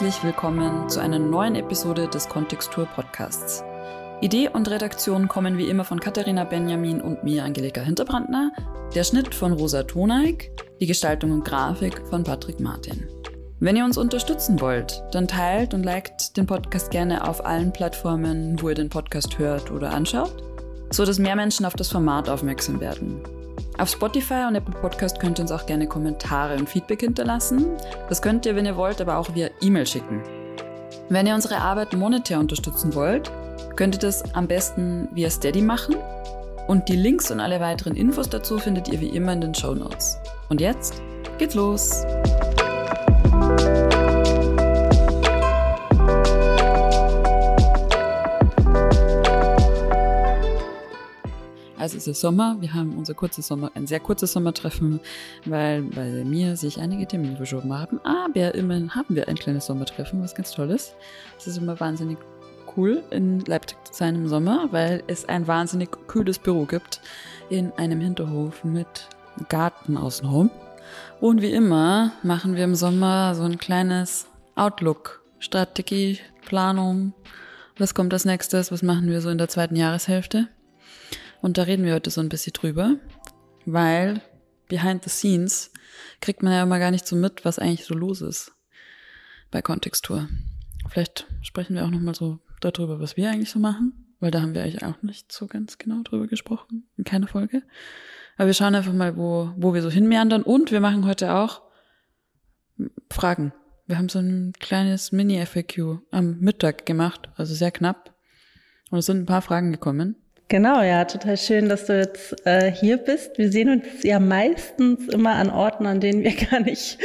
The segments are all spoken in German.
herzlich willkommen zu einer neuen Episode des Kontextur Podcasts. Idee und Redaktion kommen wie immer von Katharina Benjamin und mir, Angelika Hinterbrandner, der Schnitt von Rosa Toneik, die Gestaltung und Grafik von Patrick Martin. Wenn ihr uns unterstützen wollt, dann teilt und liked den Podcast gerne auf allen Plattformen, wo ihr den Podcast hört oder anschaut, so dass mehr Menschen auf das Format aufmerksam werden. Auf Spotify und Apple Podcast könnt ihr uns auch gerne Kommentare und Feedback hinterlassen. Das könnt ihr, wenn ihr wollt, aber auch via E-Mail schicken. Wenn ihr unsere Arbeit monetär unterstützen wollt, könnt ihr das am besten via Steady machen. Und die Links und alle weiteren Infos dazu findet ihr wie immer in den Show Notes. Und jetzt geht's los! Also es ist Sommer, wir haben unser kurzes Sommer, ein sehr kurzes Sommertreffen, weil bei mir sich einige Termine verschoben haben. Aber immerhin haben wir ein kleines Sommertreffen, was ganz toll ist. Es ist immer wahnsinnig cool, in Leipzig zu sein im Sommer, weil es ein wahnsinnig kühles Büro gibt in einem Hinterhof mit Garten außenrum. Und wie immer machen wir im Sommer so ein kleines Outlook, Strategie, Planung. Was kommt als nächstes? Was machen wir so in der zweiten Jahreshälfte? Und da reden wir heute so ein bisschen drüber, weil behind the scenes kriegt man ja immer gar nicht so mit, was eigentlich so los ist bei Kontextur. Vielleicht sprechen wir auch nochmal so darüber, was wir eigentlich so machen, weil da haben wir eigentlich auch nicht so ganz genau drüber gesprochen, in keiner Folge. Aber wir schauen einfach mal, wo, wo wir so hinmeandern und wir machen heute auch Fragen. Wir haben so ein kleines Mini-FAQ am Mittag gemacht, also sehr knapp. Und es sind ein paar Fragen gekommen. Genau, ja, total schön, dass du jetzt äh, hier bist. Wir sehen uns ja meistens immer an Orten, an denen wir gar nicht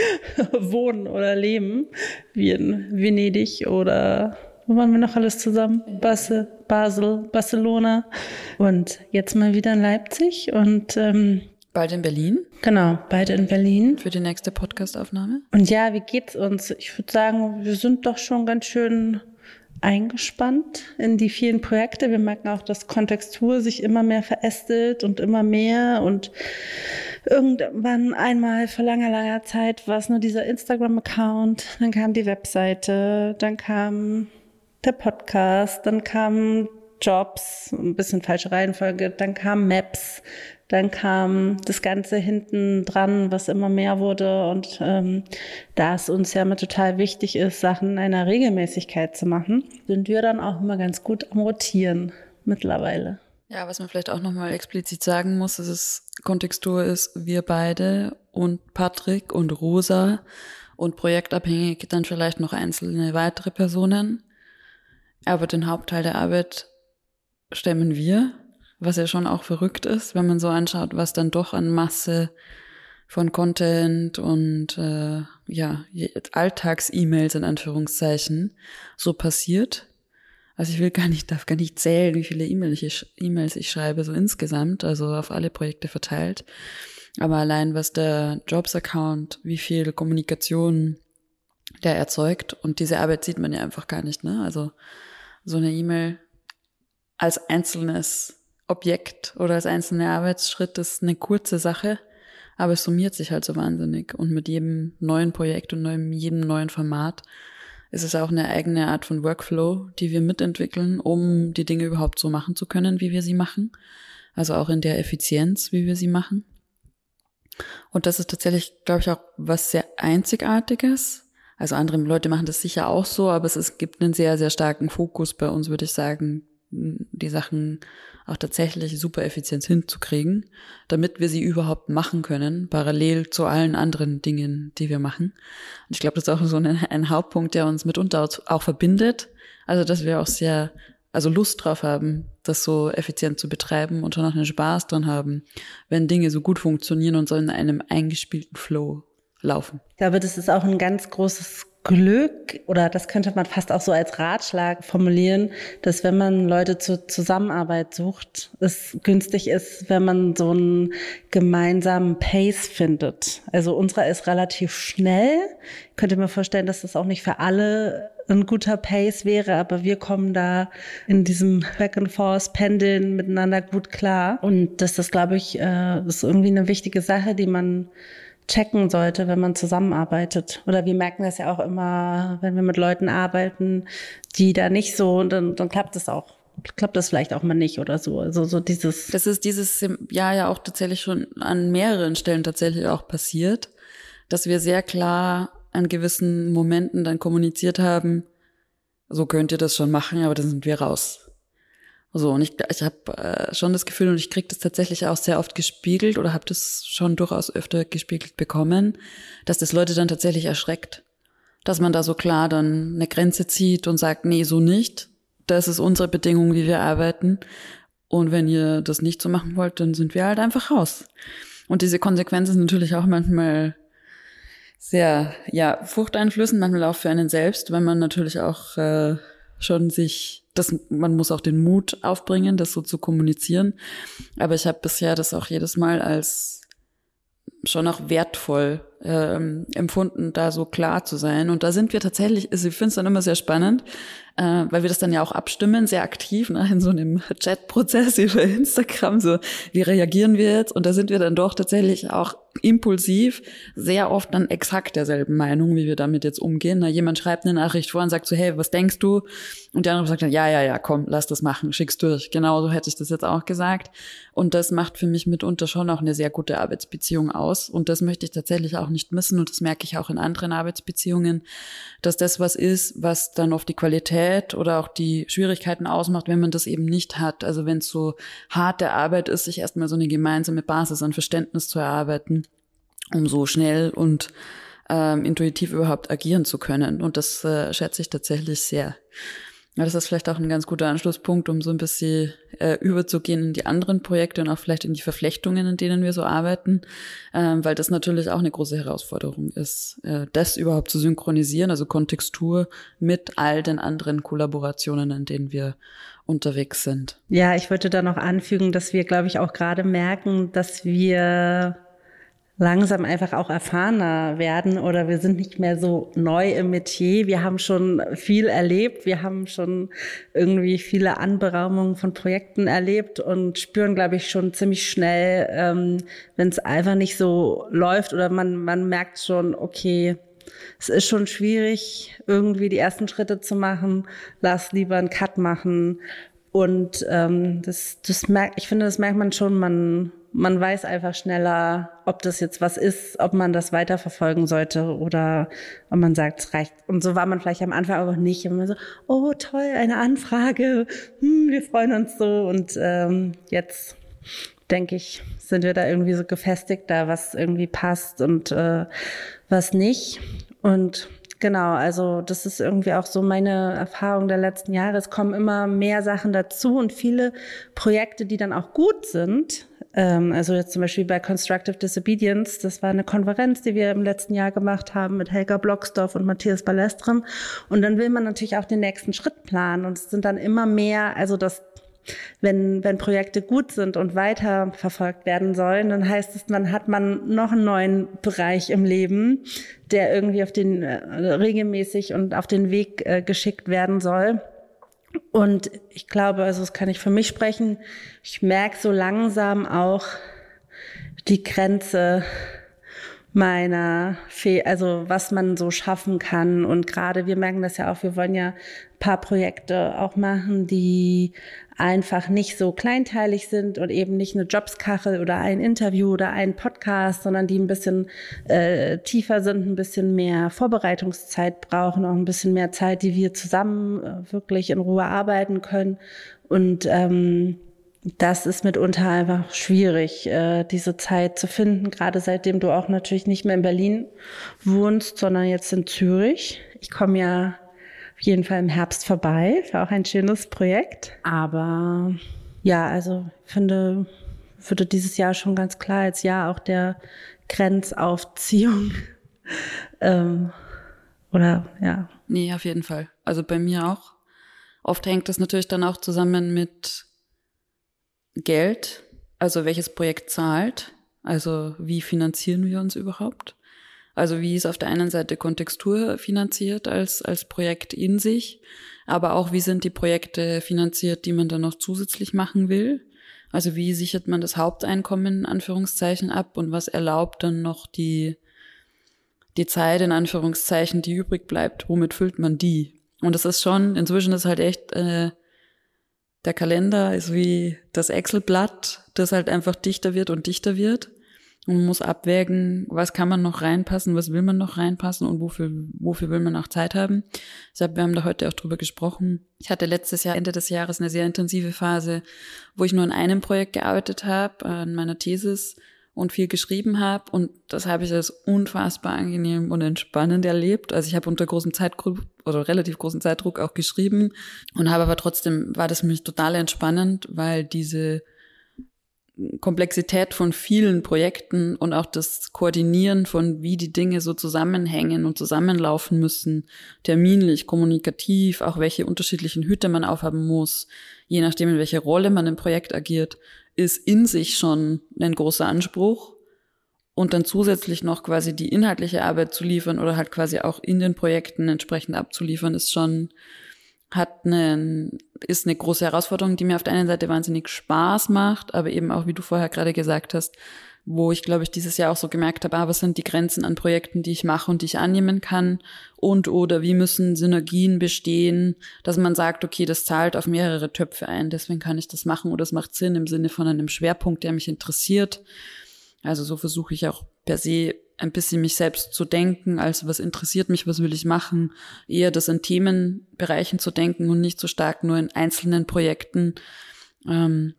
wohnen oder leben, wie in Venedig oder wo waren wir noch alles zusammen? Basel, Basel, Barcelona und jetzt mal wieder in Leipzig und ähm, Bald in Berlin. Genau, beide in Berlin. Für die nächste Podcastaufnahme. Und ja, wie geht's uns? Ich würde sagen, wir sind doch schon ganz schön eingespannt in die vielen Projekte. Wir merken auch, dass Kontextur sich immer mehr verästelt und immer mehr und irgendwann einmal vor langer, langer Zeit war es nur dieser Instagram-Account, dann kam die Webseite, dann kam der Podcast, dann kamen Jobs, ein bisschen falsche Reihenfolge, dann kamen Maps, dann kam das Ganze hinten dran, was immer mehr wurde. Und ähm, da es uns ja immer total wichtig ist, Sachen in einer Regelmäßigkeit zu machen, sind wir dann auch immer ganz gut am Rotieren mittlerweile. Ja, was man vielleicht auch nochmal explizit sagen muss, ist es Kontextur ist, wir beide und Patrick und Rosa und projektabhängig dann vielleicht noch einzelne weitere Personen. Aber den Hauptteil der Arbeit stemmen wir, was ja schon auch verrückt ist, wenn man so anschaut, was dann doch an Masse von Content und äh, ja, Alltags-E-Mails in Anführungszeichen so passiert. Also ich will gar nicht, darf gar nicht zählen, wie viele E-Mails ich, E-Mails ich schreibe, so insgesamt, also auf alle Projekte verteilt. Aber allein was der Jobs-Account, wie viel Kommunikation der erzeugt und diese Arbeit sieht man ja einfach gar nicht, ne? Also so eine E-Mail als einzelnes Objekt oder als einzelner Arbeitsschritt ist eine kurze Sache, aber es summiert sich halt so wahnsinnig. Und mit jedem neuen Projekt und jedem neuen Format ist es auch eine eigene Art von Workflow, die wir mitentwickeln, um die Dinge überhaupt so machen zu können, wie wir sie machen. Also auch in der Effizienz, wie wir sie machen. Und das ist tatsächlich, glaube ich, auch was sehr Einzigartiges, also andere Leute machen das sicher auch so, aber es, es gibt einen sehr, sehr starken Fokus bei uns, würde ich sagen, die Sachen auch tatsächlich super effizient hinzukriegen, damit wir sie überhaupt machen können, parallel zu allen anderen Dingen, die wir machen. Und ich glaube, das ist auch so ein, ein Hauptpunkt, der uns mitunter auch verbindet. Also, dass wir auch sehr, also Lust drauf haben, das so effizient zu betreiben und dann auch einen Spaß dran haben, wenn Dinge so gut funktionieren und so in einem eingespielten Flow laufen. Ich glaube, das ist auch ein ganz großes Glück oder das könnte man fast auch so als Ratschlag formulieren, dass wenn man Leute zur Zusammenarbeit sucht, es günstig ist, wenn man so einen gemeinsamen Pace findet. Also unserer ist relativ schnell. Ich könnte mir vorstellen, dass das auch nicht für alle ein guter Pace wäre, aber wir kommen da in diesem Back and Forth Pendeln miteinander gut klar. Und das ist, glaube ich, äh, ist irgendwie eine wichtige Sache, die man checken sollte, wenn man zusammenarbeitet. Oder wir merken das ja auch immer, wenn wir mit Leuten arbeiten, die da nicht so, dann, dann klappt es auch klappt das vielleicht auch mal nicht oder so. Also so dieses. Das ist dieses Jahr ja auch tatsächlich schon an mehreren Stellen tatsächlich auch passiert, dass wir sehr klar an gewissen Momenten dann kommuniziert haben, so könnt ihr das schon machen, aber dann sind wir raus. So, und ich, ich habe äh, schon das Gefühl, und ich kriege das tatsächlich auch sehr oft gespiegelt oder habe das schon durchaus öfter gespiegelt bekommen, dass das Leute dann tatsächlich erschreckt. Dass man da so klar dann eine Grenze zieht und sagt, nee, so nicht. Das ist unsere Bedingung, wie wir arbeiten. Und wenn ihr das nicht so machen wollt, dann sind wir halt einfach raus. Und diese Konsequenz ist natürlich auch manchmal sehr, ja, furchteinflößend, manchmal auch für einen selbst, wenn man natürlich auch äh, schon sich, das, man muss auch den Mut aufbringen, das so zu kommunizieren. Aber ich habe bisher das auch jedes Mal als schon auch wertvoll ähm, empfunden, da so klar zu sein. Und da sind wir tatsächlich, also ich finde es dann immer sehr spannend, äh, weil wir das dann ja auch abstimmen, sehr aktiv ne, in so einem Chat-Prozess über Instagram, so wie reagieren wir jetzt? Und da sind wir dann doch tatsächlich auch impulsiv sehr oft dann exakt derselben Meinung, wie wir damit jetzt umgehen. Na, jemand schreibt eine Nachricht vor und sagt so, hey, was denkst du? Und der andere sagt dann, ja, ja, ja, komm, lass das machen, schick's durch. Genauso hätte ich das jetzt auch gesagt. Und das macht für mich mitunter schon auch eine sehr gute Arbeitsbeziehung aus. Und das möchte ich tatsächlich auch nicht missen. Und das merke ich auch in anderen Arbeitsbeziehungen, dass das was ist, was dann oft die Qualität oder auch die Schwierigkeiten ausmacht, wenn man das eben nicht hat. Also wenn es so harte Arbeit ist, sich erstmal so eine gemeinsame Basis an Verständnis zu erarbeiten um so schnell und ähm, intuitiv überhaupt agieren zu können. Und das äh, schätze ich tatsächlich sehr. Ja, das ist vielleicht auch ein ganz guter Anschlusspunkt, um so ein bisschen äh, überzugehen in die anderen Projekte und auch vielleicht in die Verflechtungen, in denen wir so arbeiten, ähm, weil das natürlich auch eine große Herausforderung ist, äh, das überhaupt zu synchronisieren, also Kontextur mit all den anderen Kollaborationen, in denen wir unterwegs sind. Ja, ich würde da noch anfügen, dass wir, glaube ich, auch gerade merken, dass wir langsam einfach auch erfahrener werden oder wir sind nicht mehr so neu im Metier. Wir haben schon viel erlebt, wir haben schon irgendwie viele Anberaumungen von Projekten erlebt und spüren, glaube ich, schon ziemlich schnell, ähm, wenn es einfach nicht so läuft oder man, man merkt schon, okay, es ist schon schwierig, irgendwie die ersten Schritte zu machen. Lass lieber einen Cut machen. Und ähm, das, das merkt, ich finde, das merkt man schon, man man weiß einfach schneller, ob das jetzt was ist, ob man das weiterverfolgen sollte oder ob man sagt, es reicht. Und so war man vielleicht am Anfang aber nicht. Immer so, oh toll, eine Anfrage, hm, wir freuen uns so. Und ähm, jetzt denke ich, sind wir da irgendwie so gefestigt, da was irgendwie passt und äh, was nicht. Und Genau, also das ist irgendwie auch so meine Erfahrung der letzten Jahre. Es kommen immer mehr Sachen dazu und viele Projekte, die dann auch gut sind, also jetzt zum Beispiel bei Constructive Disobedience, das war eine Konferenz, die wir im letzten Jahr gemacht haben mit Helga Blocksdorf und Matthias Ballestrem. Und dann will man natürlich auch den nächsten Schritt planen. Und es sind dann immer mehr, also das wenn, wenn Projekte gut sind und weiter verfolgt werden sollen, dann heißt es, man hat man noch einen neuen Bereich im Leben, der irgendwie auf den äh, regelmäßig und auf den Weg äh, geschickt werden soll. Und ich glaube, also das kann ich für mich sprechen, ich merke so langsam auch die Grenze meiner Fe also was man so schaffen kann. Und gerade wir merken das ja auch, wir wollen ja ein paar Projekte auch machen, die einfach nicht so kleinteilig sind und eben nicht eine Jobskachel oder ein Interview oder ein Podcast, sondern die ein bisschen äh, tiefer sind, ein bisschen mehr Vorbereitungszeit brauchen, auch ein bisschen mehr Zeit, die wir zusammen äh, wirklich in Ruhe arbeiten können. Und ähm, das ist mitunter einfach schwierig, äh, diese Zeit zu finden, gerade seitdem du auch natürlich nicht mehr in Berlin wohnst, sondern jetzt in Zürich. Ich komme ja jeden Fall im Herbst vorbei, war auch ein schönes Projekt. Aber ja, also ich finde, würde dieses Jahr schon ganz klar als Jahr auch der Grenzaufziehung ähm, oder ja. Nee, auf jeden Fall. Also bei mir auch. Oft hängt das natürlich dann auch zusammen mit Geld, also welches Projekt zahlt, also wie finanzieren wir uns überhaupt? Also wie ist auf der einen Seite Kontextur finanziert als, als Projekt in sich, aber auch wie sind die Projekte finanziert, die man dann noch zusätzlich machen will. Also wie sichert man das Haupteinkommen in Anführungszeichen ab und was erlaubt dann noch die, die Zeit in Anführungszeichen, die übrig bleibt, womit füllt man die? Und das ist schon, inzwischen ist halt echt, äh, der Kalender ist wie das Excel-Blatt, das halt einfach dichter wird und dichter wird. Man muss abwägen, was kann man noch reinpassen, was will man noch reinpassen und wofür, wofür will man auch Zeit haben. Deshalb, wir haben da heute auch drüber gesprochen. Ich hatte letztes Jahr, Ende des Jahres, eine sehr intensive Phase, wo ich nur an einem Projekt gearbeitet habe, an meiner Thesis und viel geschrieben habe. Und das habe ich als unfassbar angenehm und entspannend erlebt. Also ich habe unter großem Zeitdruck oder relativ großen Zeitdruck auch geschrieben und habe aber trotzdem, war das für mich total entspannend, weil diese Komplexität von vielen Projekten und auch das Koordinieren von, wie die Dinge so zusammenhängen und zusammenlaufen müssen, terminlich, kommunikativ, auch welche unterschiedlichen Hüte man aufhaben muss, je nachdem, in welche Rolle man im Projekt agiert, ist in sich schon ein großer Anspruch. Und dann zusätzlich noch quasi die inhaltliche Arbeit zu liefern oder halt quasi auch in den Projekten entsprechend abzuliefern, ist schon hat eine, ist eine große Herausforderung, die mir auf der einen Seite wahnsinnig Spaß macht, aber eben auch, wie du vorher gerade gesagt hast, wo ich, glaube ich, dieses Jahr auch so gemerkt habe, ah, was sind die Grenzen an Projekten, die ich mache und die ich annehmen kann und oder wie müssen Synergien bestehen, dass man sagt, okay, das zahlt auf mehrere Töpfe ein, deswegen kann ich das machen oder es macht Sinn im Sinne von einem Schwerpunkt, der mich interessiert. Also so versuche ich auch per se ein bisschen mich selbst zu denken, als was interessiert mich, was will ich machen, eher das in Themenbereichen zu denken und nicht so stark nur in einzelnen Projekten, ähm,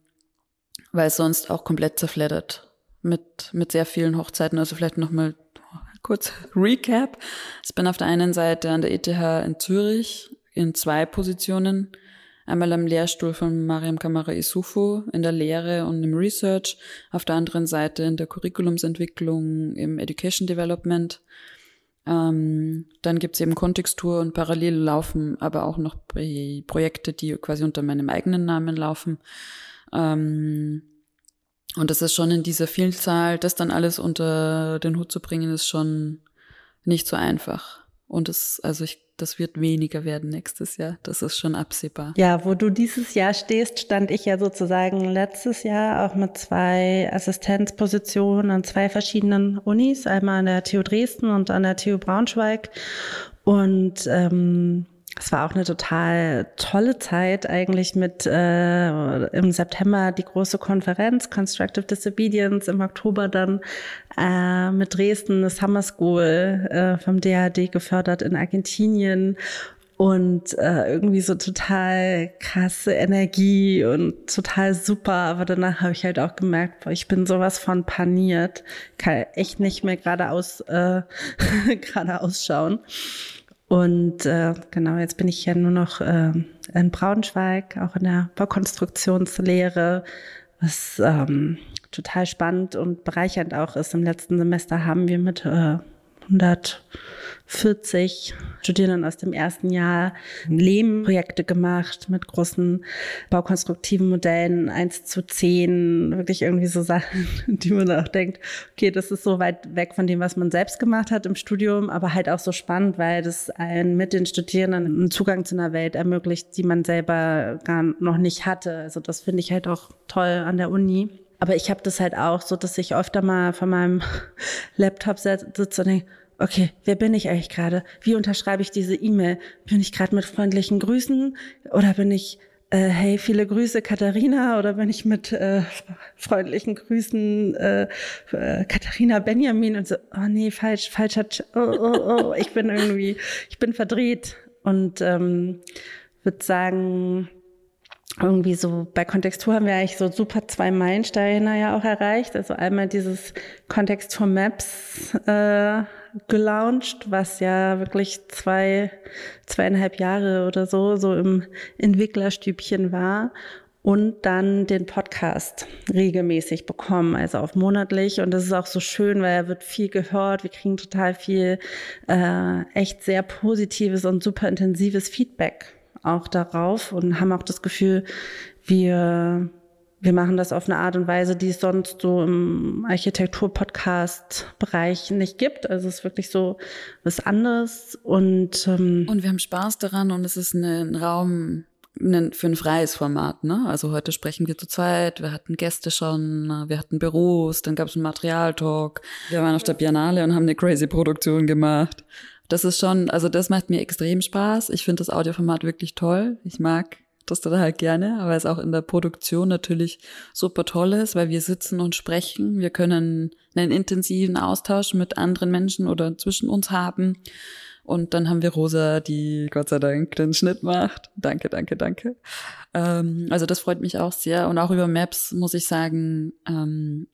weil sonst auch komplett zerfleddert mit, mit sehr vielen Hochzeiten. Also vielleicht nochmal kurz Recap. Ich bin auf der einen Seite an der ETH in Zürich in zwei Positionen Einmal am Lehrstuhl von Mariam Kamara Isufu in der Lehre und im Research, auf der anderen Seite in der Curriculumsentwicklung im Education Development. Ähm, dann gibt's eben Kontextur und parallel laufen aber auch noch Projekte, die quasi unter meinem eigenen Namen laufen. Ähm, und das ist schon in dieser Vielzahl, das dann alles unter den Hut zu bringen, ist schon nicht so einfach. Und es, also ich das wird weniger werden nächstes Jahr. Das ist schon absehbar. Ja, wo du dieses Jahr stehst, stand ich ja sozusagen letztes Jahr auch mit zwei Assistenzpositionen an zwei verschiedenen Unis, einmal an der TU Dresden und an der TU Braunschweig. Und ähm, es war auch eine total tolle Zeit eigentlich mit äh, im September die große Konferenz Constructive Disobedience, im Oktober dann äh, mit Dresden eine Summer School äh, vom DAD gefördert in Argentinien und äh, irgendwie so total krasse Energie und total super. Aber danach habe ich halt auch gemerkt, boah, ich bin sowas von paniert, kann echt nicht mehr geradeaus äh, gerade ausschauen. Und äh, genau, jetzt bin ich ja nur noch äh, in Braunschweig, auch in der Baukonstruktionslehre, was ähm, total spannend und bereichernd auch ist. Im letzten Semester haben wir mit äh, 140 Studierenden aus dem ersten Jahr Lehmprojekte gemacht mit großen baukonstruktiven Modellen, eins zu zehn, wirklich irgendwie so Sachen, die man auch denkt, okay, das ist so weit weg von dem, was man selbst gemacht hat im Studium, aber halt auch so spannend, weil das einen mit den Studierenden einen Zugang zu einer Welt ermöglicht, die man selber gar noch nicht hatte. Also das finde ich halt auch toll an der Uni. Aber ich habe das halt auch so, dass ich öfter mal von meinem Laptop sitze und denke, okay, wer bin ich eigentlich gerade? Wie unterschreibe ich diese E-Mail? Bin ich gerade mit freundlichen Grüßen oder bin ich äh, hey, viele Grüße Katharina oder bin ich mit äh, freundlichen Grüßen äh, äh, Katharina Benjamin und so, oh nee, falsch, falscher, oh, oh, oh, ich bin irgendwie, ich bin verdreht und ähm, würde sagen, irgendwie so bei Kontextur haben wir eigentlich so super zwei Meilensteine ja auch erreicht. Also einmal dieses Kontextur Maps äh, gelauncht, was ja wirklich zwei, zweieinhalb Jahre oder so, so im Entwicklerstübchen war. Und dann den Podcast regelmäßig bekommen, also auf monatlich. Und das ist auch so schön, weil er wird viel gehört. Wir kriegen total viel äh, echt sehr positives und super intensives Feedback auch darauf und haben auch das Gefühl, wir, wir machen das auf eine Art und Weise, die es sonst so im Architektur-Podcast-Bereich nicht gibt. Also es ist wirklich so was anderes und ähm und wir haben Spaß daran und es ist ein Raum für ein freies Format, ne? Also heute sprechen wir zu zweit, wir hatten Gäste schon, wir hatten Büros, dann gab es einen Materialtalk, wir waren auf der Biennale und haben eine crazy Produktion gemacht. Das ist schon, also das macht mir extrem Spaß. Ich finde das Audioformat wirklich toll. Ich mag das total gerne, aber es auch in der Produktion natürlich super toll ist, weil wir sitzen und sprechen. Wir können einen intensiven Austausch mit anderen Menschen oder zwischen uns haben. Und dann haben wir Rosa, die Gott sei Dank den Schnitt macht. Danke, danke, danke. Ähm, also das freut mich auch sehr. Und auch über Maps muss ich sagen, ähm,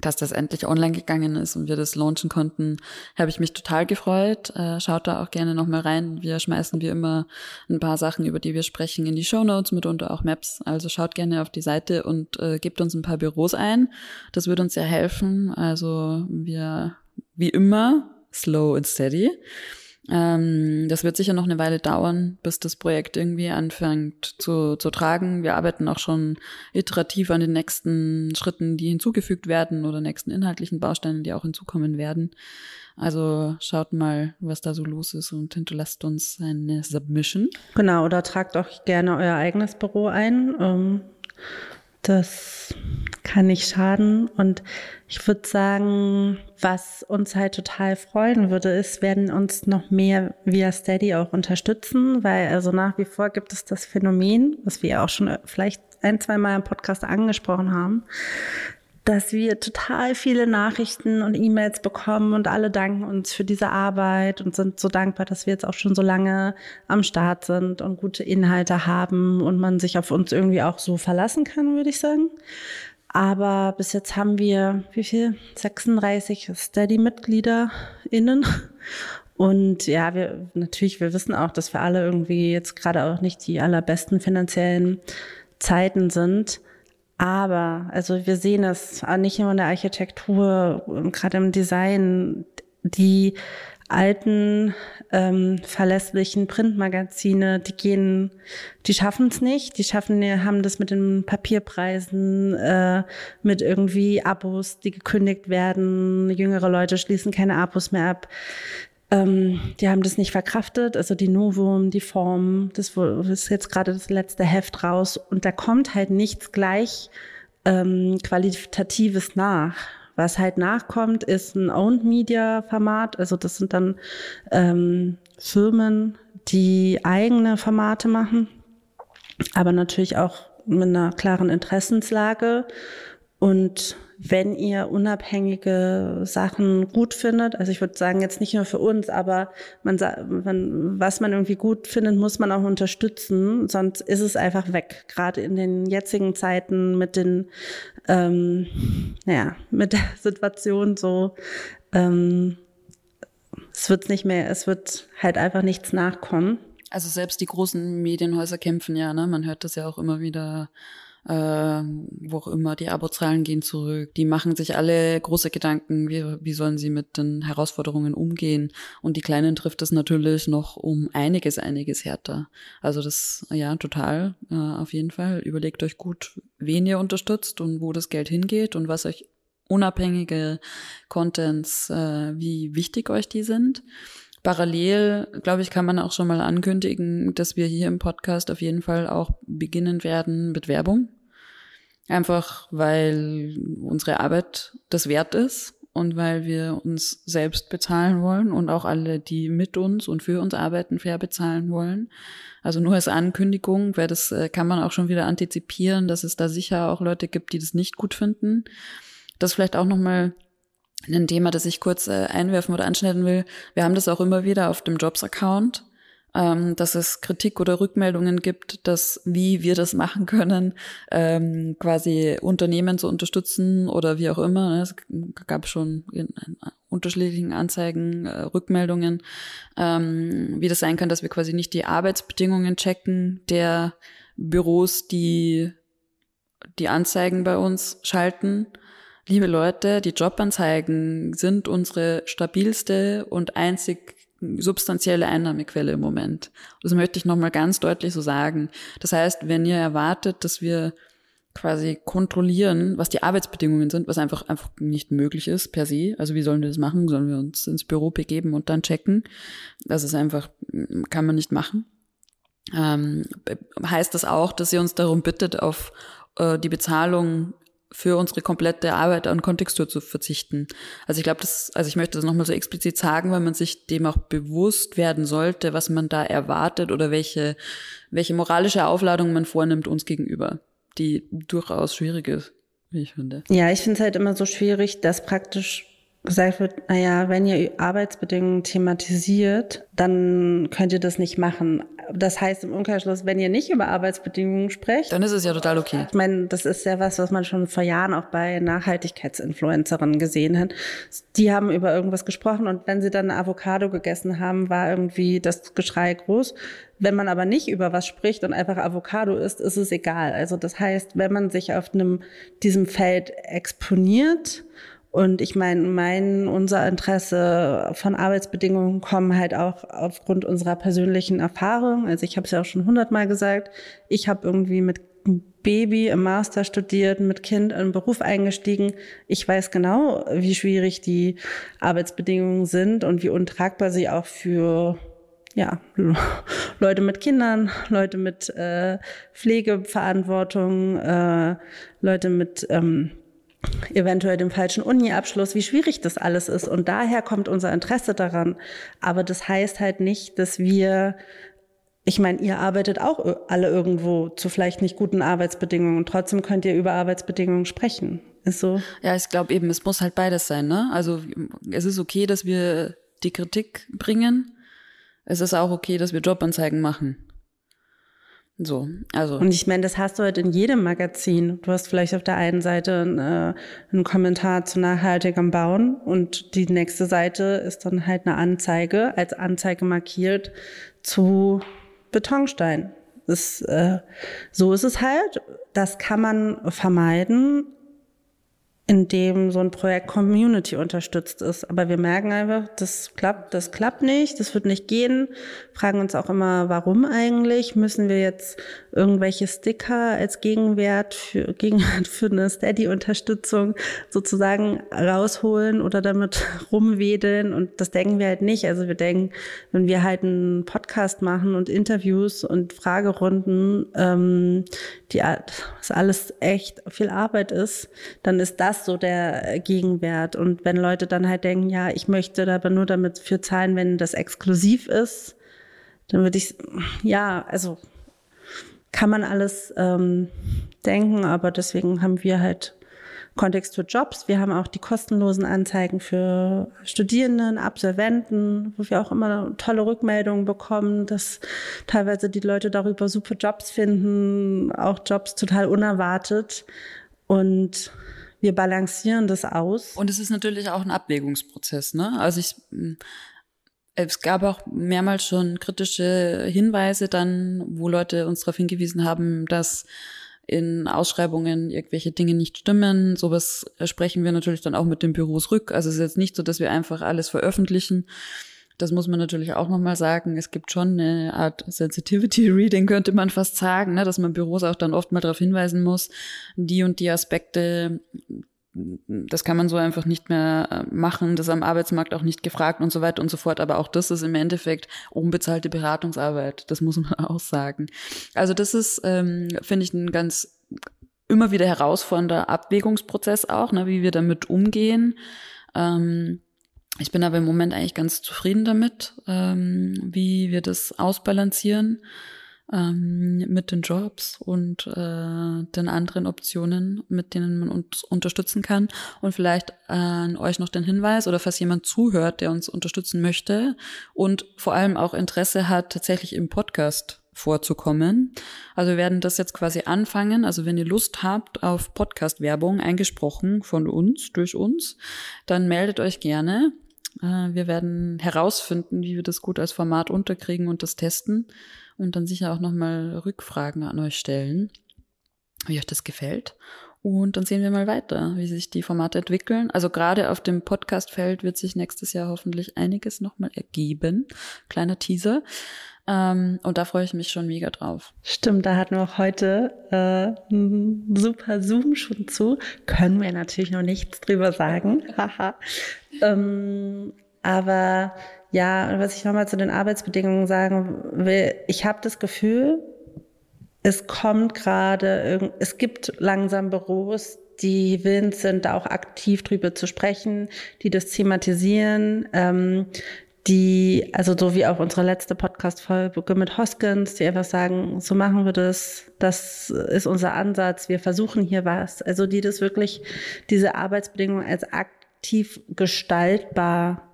dass das endlich online gegangen ist und wir das launchen konnten, habe ich mich total gefreut. Äh, schaut da auch gerne nochmal rein. Wir schmeißen wie immer ein paar Sachen, über die wir sprechen, in die Show Notes, mitunter auch Maps. Also schaut gerne auf die Seite und äh, gebt uns ein paar Büros ein. Das würde uns sehr helfen. Also wir, wie immer, slow and steady. Ähm, das wird sicher noch eine Weile dauern, bis das Projekt irgendwie anfängt zu, zu tragen. Wir arbeiten auch schon iterativ an den nächsten Schritten, die hinzugefügt werden oder nächsten inhaltlichen Bausteinen, die auch hinzukommen werden. Also schaut mal, was da so los ist und hinterlasst uns eine Submission. Genau, oder tragt auch gerne euer eigenes Büro ein. Ähm, das kann nicht schaden. Und ich würde sagen, was uns halt total freuen würde, ist, werden uns noch mehr via Steady auch unterstützen, weil also nach wie vor gibt es das Phänomen, was wir auch schon vielleicht ein, zwei Mal im Podcast angesprochen haben, dass wir total viele Nachrichten und E-Mails bekommen und alle danken uns für diese Arbeit und sind so dankbar, dass wir jetzt auch schon so lange am Start sind und gute Inhalte haben und man sich auf uns irgendwie auch so verlassen kann, würde ich sagen. Aber bis jetzt haben wir, wie viel? 36 Steady-MitgliederInnen. Und ja, wir, natürlich, wir wissen auch, dass wir alle irgendwie jetzt gerade auch nicht die allerbesten finanziellen Zeiten sind. Aber, also wir sehen es nicht nur in der Architektur, gerade im Design, die alten ähm, verlässlichen Printmagazine, die gehen, die schaffen es nicht. Die schaffen, die haben das mit den Papierpreisen, äh, mit irgendwie Abos, die gekündigt werden. Jüngere Leute schließen keine Abos mehr ab. Ähm, die haben das nicht verkraftet, also die Novum, die Form, das ist jetzt gerade das letzte Heft raus. Und da kommt halt nichts gleich ähm, qualitatives nach. Was halt nachkommt, ist ein Owned Media Format, also das sind dann ähm, Firmen, die eigene Formate machen, aber natürlich auch mit einer klaren Interessenslage. Und wenn ihr unabhängige Sachen gut findet, also ich würde sagen, jetzt nicht nur für uns, aber man, man, was man irgendwie gut findet, muss man auch unterstützen, sonst ist es einfach weg. Gerade in den jetzigen Zeiten mit den, ähm, naja, mit der Situation so, ähm, es wird nicht mehr, es wird halt einfach nichts nachkommen. Also selbst die großen Medienhäuser kämpfen ja, ne? Man hört das ja auch immer wieder äh, wo auch immer, die Abozahlen gehen zurück. Die machen sich alle große Gedanken, wie, wie sollen sie mit den Herausforderungen umgehen. Und die Kleinen trifft es natürlich noch um einiges, einiges härter. Also das, ja, total, äh, auf jeden Fall. Überlegt euch gut, wen ihr unterstützt und wo das Geld hingeht und was euch unabhängige Contents, äh, wie wichtig euch die sind. Parallel, glaube ich, kann man auch schon mal ankündigen, dass wir hier im Podcast auf jeden Fall auch beginnen werden mit Werbung. Einfach weil unsere Arbeit das wert ist und weil wir uns selbst bezahlen wollen und auch alle, die mit uns und für uns arbeiten, fair bezahlen wollen. Also nur als Ankündigung, weil das äh, kann man auch schon wieder antizipieren, dass es da sicher auch Leute gibt, die das nicht gut finden. Das vielleicht auch nochmal ein Thema, das ich kurz äh, einwerfen oder anschneiden will. Wir haben das auch immer wieder auf dem Jobs-Account, ähm, dass es Kritik oder Rückmeldungen gibt, dass wie wir das machen können, ähm, quasi Unternehmen zu unterstützen oder wie auch immer. Ne? Es gab schon in unterschiedlichen Anzeigen äh, Rückmeldungen, ähm, wie das sein kann, dass wir quasi nicht die Arbeitsbedingungen checken der Büros, die die Anzeigen bei uns schalten liebe Leute, die Jobanzeigen sind unsere stabilste und einzig substanzielle Einnahmequelle im Moment. Das möchte ich nochmal ganz deutlich so sagen. Das heißt, wenn ihr erwartet, dass wir quasi kontrollieren, was die Arbeitsbedingungen sind, was einfach einfach nicht möglich ist per se. Also wie sollen wir das machen? Sollen wir uns ins Büro begeben und dann checken? Das ist einfach, kann man nicht machen. ähm, heißt das auch, dass sie uns darum bittet, auf äh, die Bezahlung für unsere komplette Arbeit an Kontextur zu verzichten. Also ich glaube, das, also ich möchte das nochmal so explizit sagen, weil man sich dem auch bewusst werden sollte, was man da erwartet oder welche, welche moralische Aufladung man vornimmt uns gegenüber, die durchaus schwierig ist, wie ich finde. Ja, ich finde es halt immer so schwierig, dass praktisch gesagt wird, naja, wenn ihr Arbeitsbedingungen thematisiert, dann könnt ihr das nicht machen. Das heißt im Umkehrschluss, wenn ihr nicht über Arbeitsbedingungen sprecht, dann ist es ja total okay. Ich meine, das ist ja was, was man schon vor Jahren auch bei Nachhaltigkeitsinfluencerinnen gesehen hat. Die haben über irgendwas gesprochen und wenn sie dann eine Avocado gegessen haben, war irgendwie das Geschrei groß. Wenn man aber nicht über was spricht und einfach Avocado isst, ist es egal. Also das heißt, wenn man sich auf einem, diesem Feld exponiert und ich meine, mein, unser Interesse von Arbeitsbedingungen kommen halt auch aufgrund unserer persönlichen Erfahrung. Also ich habe es ja auch schon hundertmal gesagt, ich habe irgendwie mit Baby im Master studiert, mit Kind in den Beruf eingestiegen. Ich weiß genau, wie schwierig die Arbeitsbedingungen sind und wie untragbar sie auch für ja, Leute mit Kindern, Leute mit äh, Pflegeverantwortung, äh, Leute mit ähm, eventuell dem falschen Uni-Abschluss, wie schwierig das alles ist. Und daher kommt unser Interesse daran. Aber das heißt halt nicht, dass wir, ich meine, ihr arbeitet auch alle irgendwo zu vielleicht nicht guten Arbeitsbedingungen und trotzdem könnt ihr über Arbeitsbedingungen sprechen. Ist so. Ja, ich glaube eben, es muss halt beides sein, ne? Also es ist okay, dass wir die Kritik bringen. Es ist auch okay, dass wir Jobanzeigen machen. So, also. Und ich meine, das hast du halt in jedem Magazin. Du hast vielleicht auf der einen Seite äh, einen Kommentar zu nachhaltigem Bauen und die nächste Seite ist dann halt eine Anzeige, als Anzeige markiert zu Betonstein. Das, äh, so ist es halt. Das kann man vermeiden, in dem so ein Projekt Community unterstützt ist. Aber wir merken einfach, das klappt, das klappt nicht, das wird nicht gehen. Fragen uns auch immer, warum eigentlich? Müssen wir jetzt irgendwelche Sticker als Gegenwert für, Gegenwert für eine Steady-Unterstützung sozusagen rausholen oder damit rumwedeln? Und das denken wir halt nicht. Also wir denken, wenn wir halt einen Podcast machen und Interviews und Fragerunden, ähm, die was alles echt viel Arbeit ist, dann ist das so der Gegenwert. Und wenn Leute dann halt denken, ja, ich möchte aber nur damit für zahlen, wenn das exklusiv ist, dann würde ich, ja, also kann man alles ähm, denken, aber deswegen haben wir halt Kontext für Jobs. Wir haben auch die kostenlosen Anzeigen für Studierenden, Absolventen, wo wir auch immer tolle Rückmeldungen bekommen, dass teilweise die Leute darüber super Jobs finden, auch Jobs total unerwartet. Und wir balancieren das aus. Und es ist natürlich auch ein Abwägungsprozess, ne? Also ich, es gab auch mehrmals schon kritische Hinweise dann, wo Leute uns darauf hingewiesen haben, dass in Ausschreibungen irgendwelche Dinge nicht stimmen. Sowas sprechen wir natürlich dann auch mit den Büros rück. Also es ist jetzt nicht so, dass wir einfach alles veröffentlichen. Das muss man natürlich auch nochmal sagen. Es gibt schon eine Art Sensitivity Reading, könnte man fast sagen, ne? dass man Büros auch dann oft mal darauf hinweisen muss, die und die Aspekte das kann man so einfach nicht mehr äh, machen, das ist am Arbeitsmarkt auch nicht gefragt und so weiter und so fort. Aber auch das ist im Endeffekt unbezahlte Beratungsarbeit, das muss man auch sagen. Also das ist, ähm, finde ich, ein ganz immer wieder herausfordernder Abwägungsprozess auch, ne, wie wir damit umgehen. Ähm, ich bin aber im Moment eigentlich ganz zufrieden damit, ähm, wie wir das ausbalancieren ähm, mit den Jobs und äh, den anderen Optionen, mit denen man uns unterstützen kann. Und vielleicht an euch noch den Hinweis oder falls jemand zuhört, der uns unterstützen möchte und vor allem auch Interesse hat, tatsächlich im Podcast vorzukommen. Also wir werden das jetzt quasi anfangen. Also wenn ihr Lust habt auf Podcast-Werbung eingesprochen von uns, durch uns, dann meldet euch gerne. Äh, wir werden herausfinden, wie wir das gut als Format unterkriegen und das testen und dann sicher auch nochmal Rückfragen an euch stellen, wie euch das gefällt. Und dann sehen wir mal weiter, wie sich die Formate entwickeln. Also gerade auf dem Podcast-Feld wird sich nächstes Jahr hoffentlich einiges nochmal ergeben. Kleiner Teaser. Ähm, und da freue ich mich schon mega drauf. Stimmt, da hatten wir auch heute äh, einen super Zoom schon zu. Können wir natürlich noch nichts drüber sagen. Haha. ähm, Aber ja, was ich nochmal zu den Arbeitsbedingungen sagen will, ich habe das Gefühl, es kommt gerade, es gibt langsam Büros, die willens sind, da auch aktiv drüber zu sprechen, die das thematisieren, ähm, die, also so wie auch unsere letzte Podcast-Folge mit Hoskins, die einfach sagen, so machen wir das, das ist unser Ansatz, wir versuchen hier was. Also die das wirklich, diese Arbeitsbedingungen als aktiv gestaltbar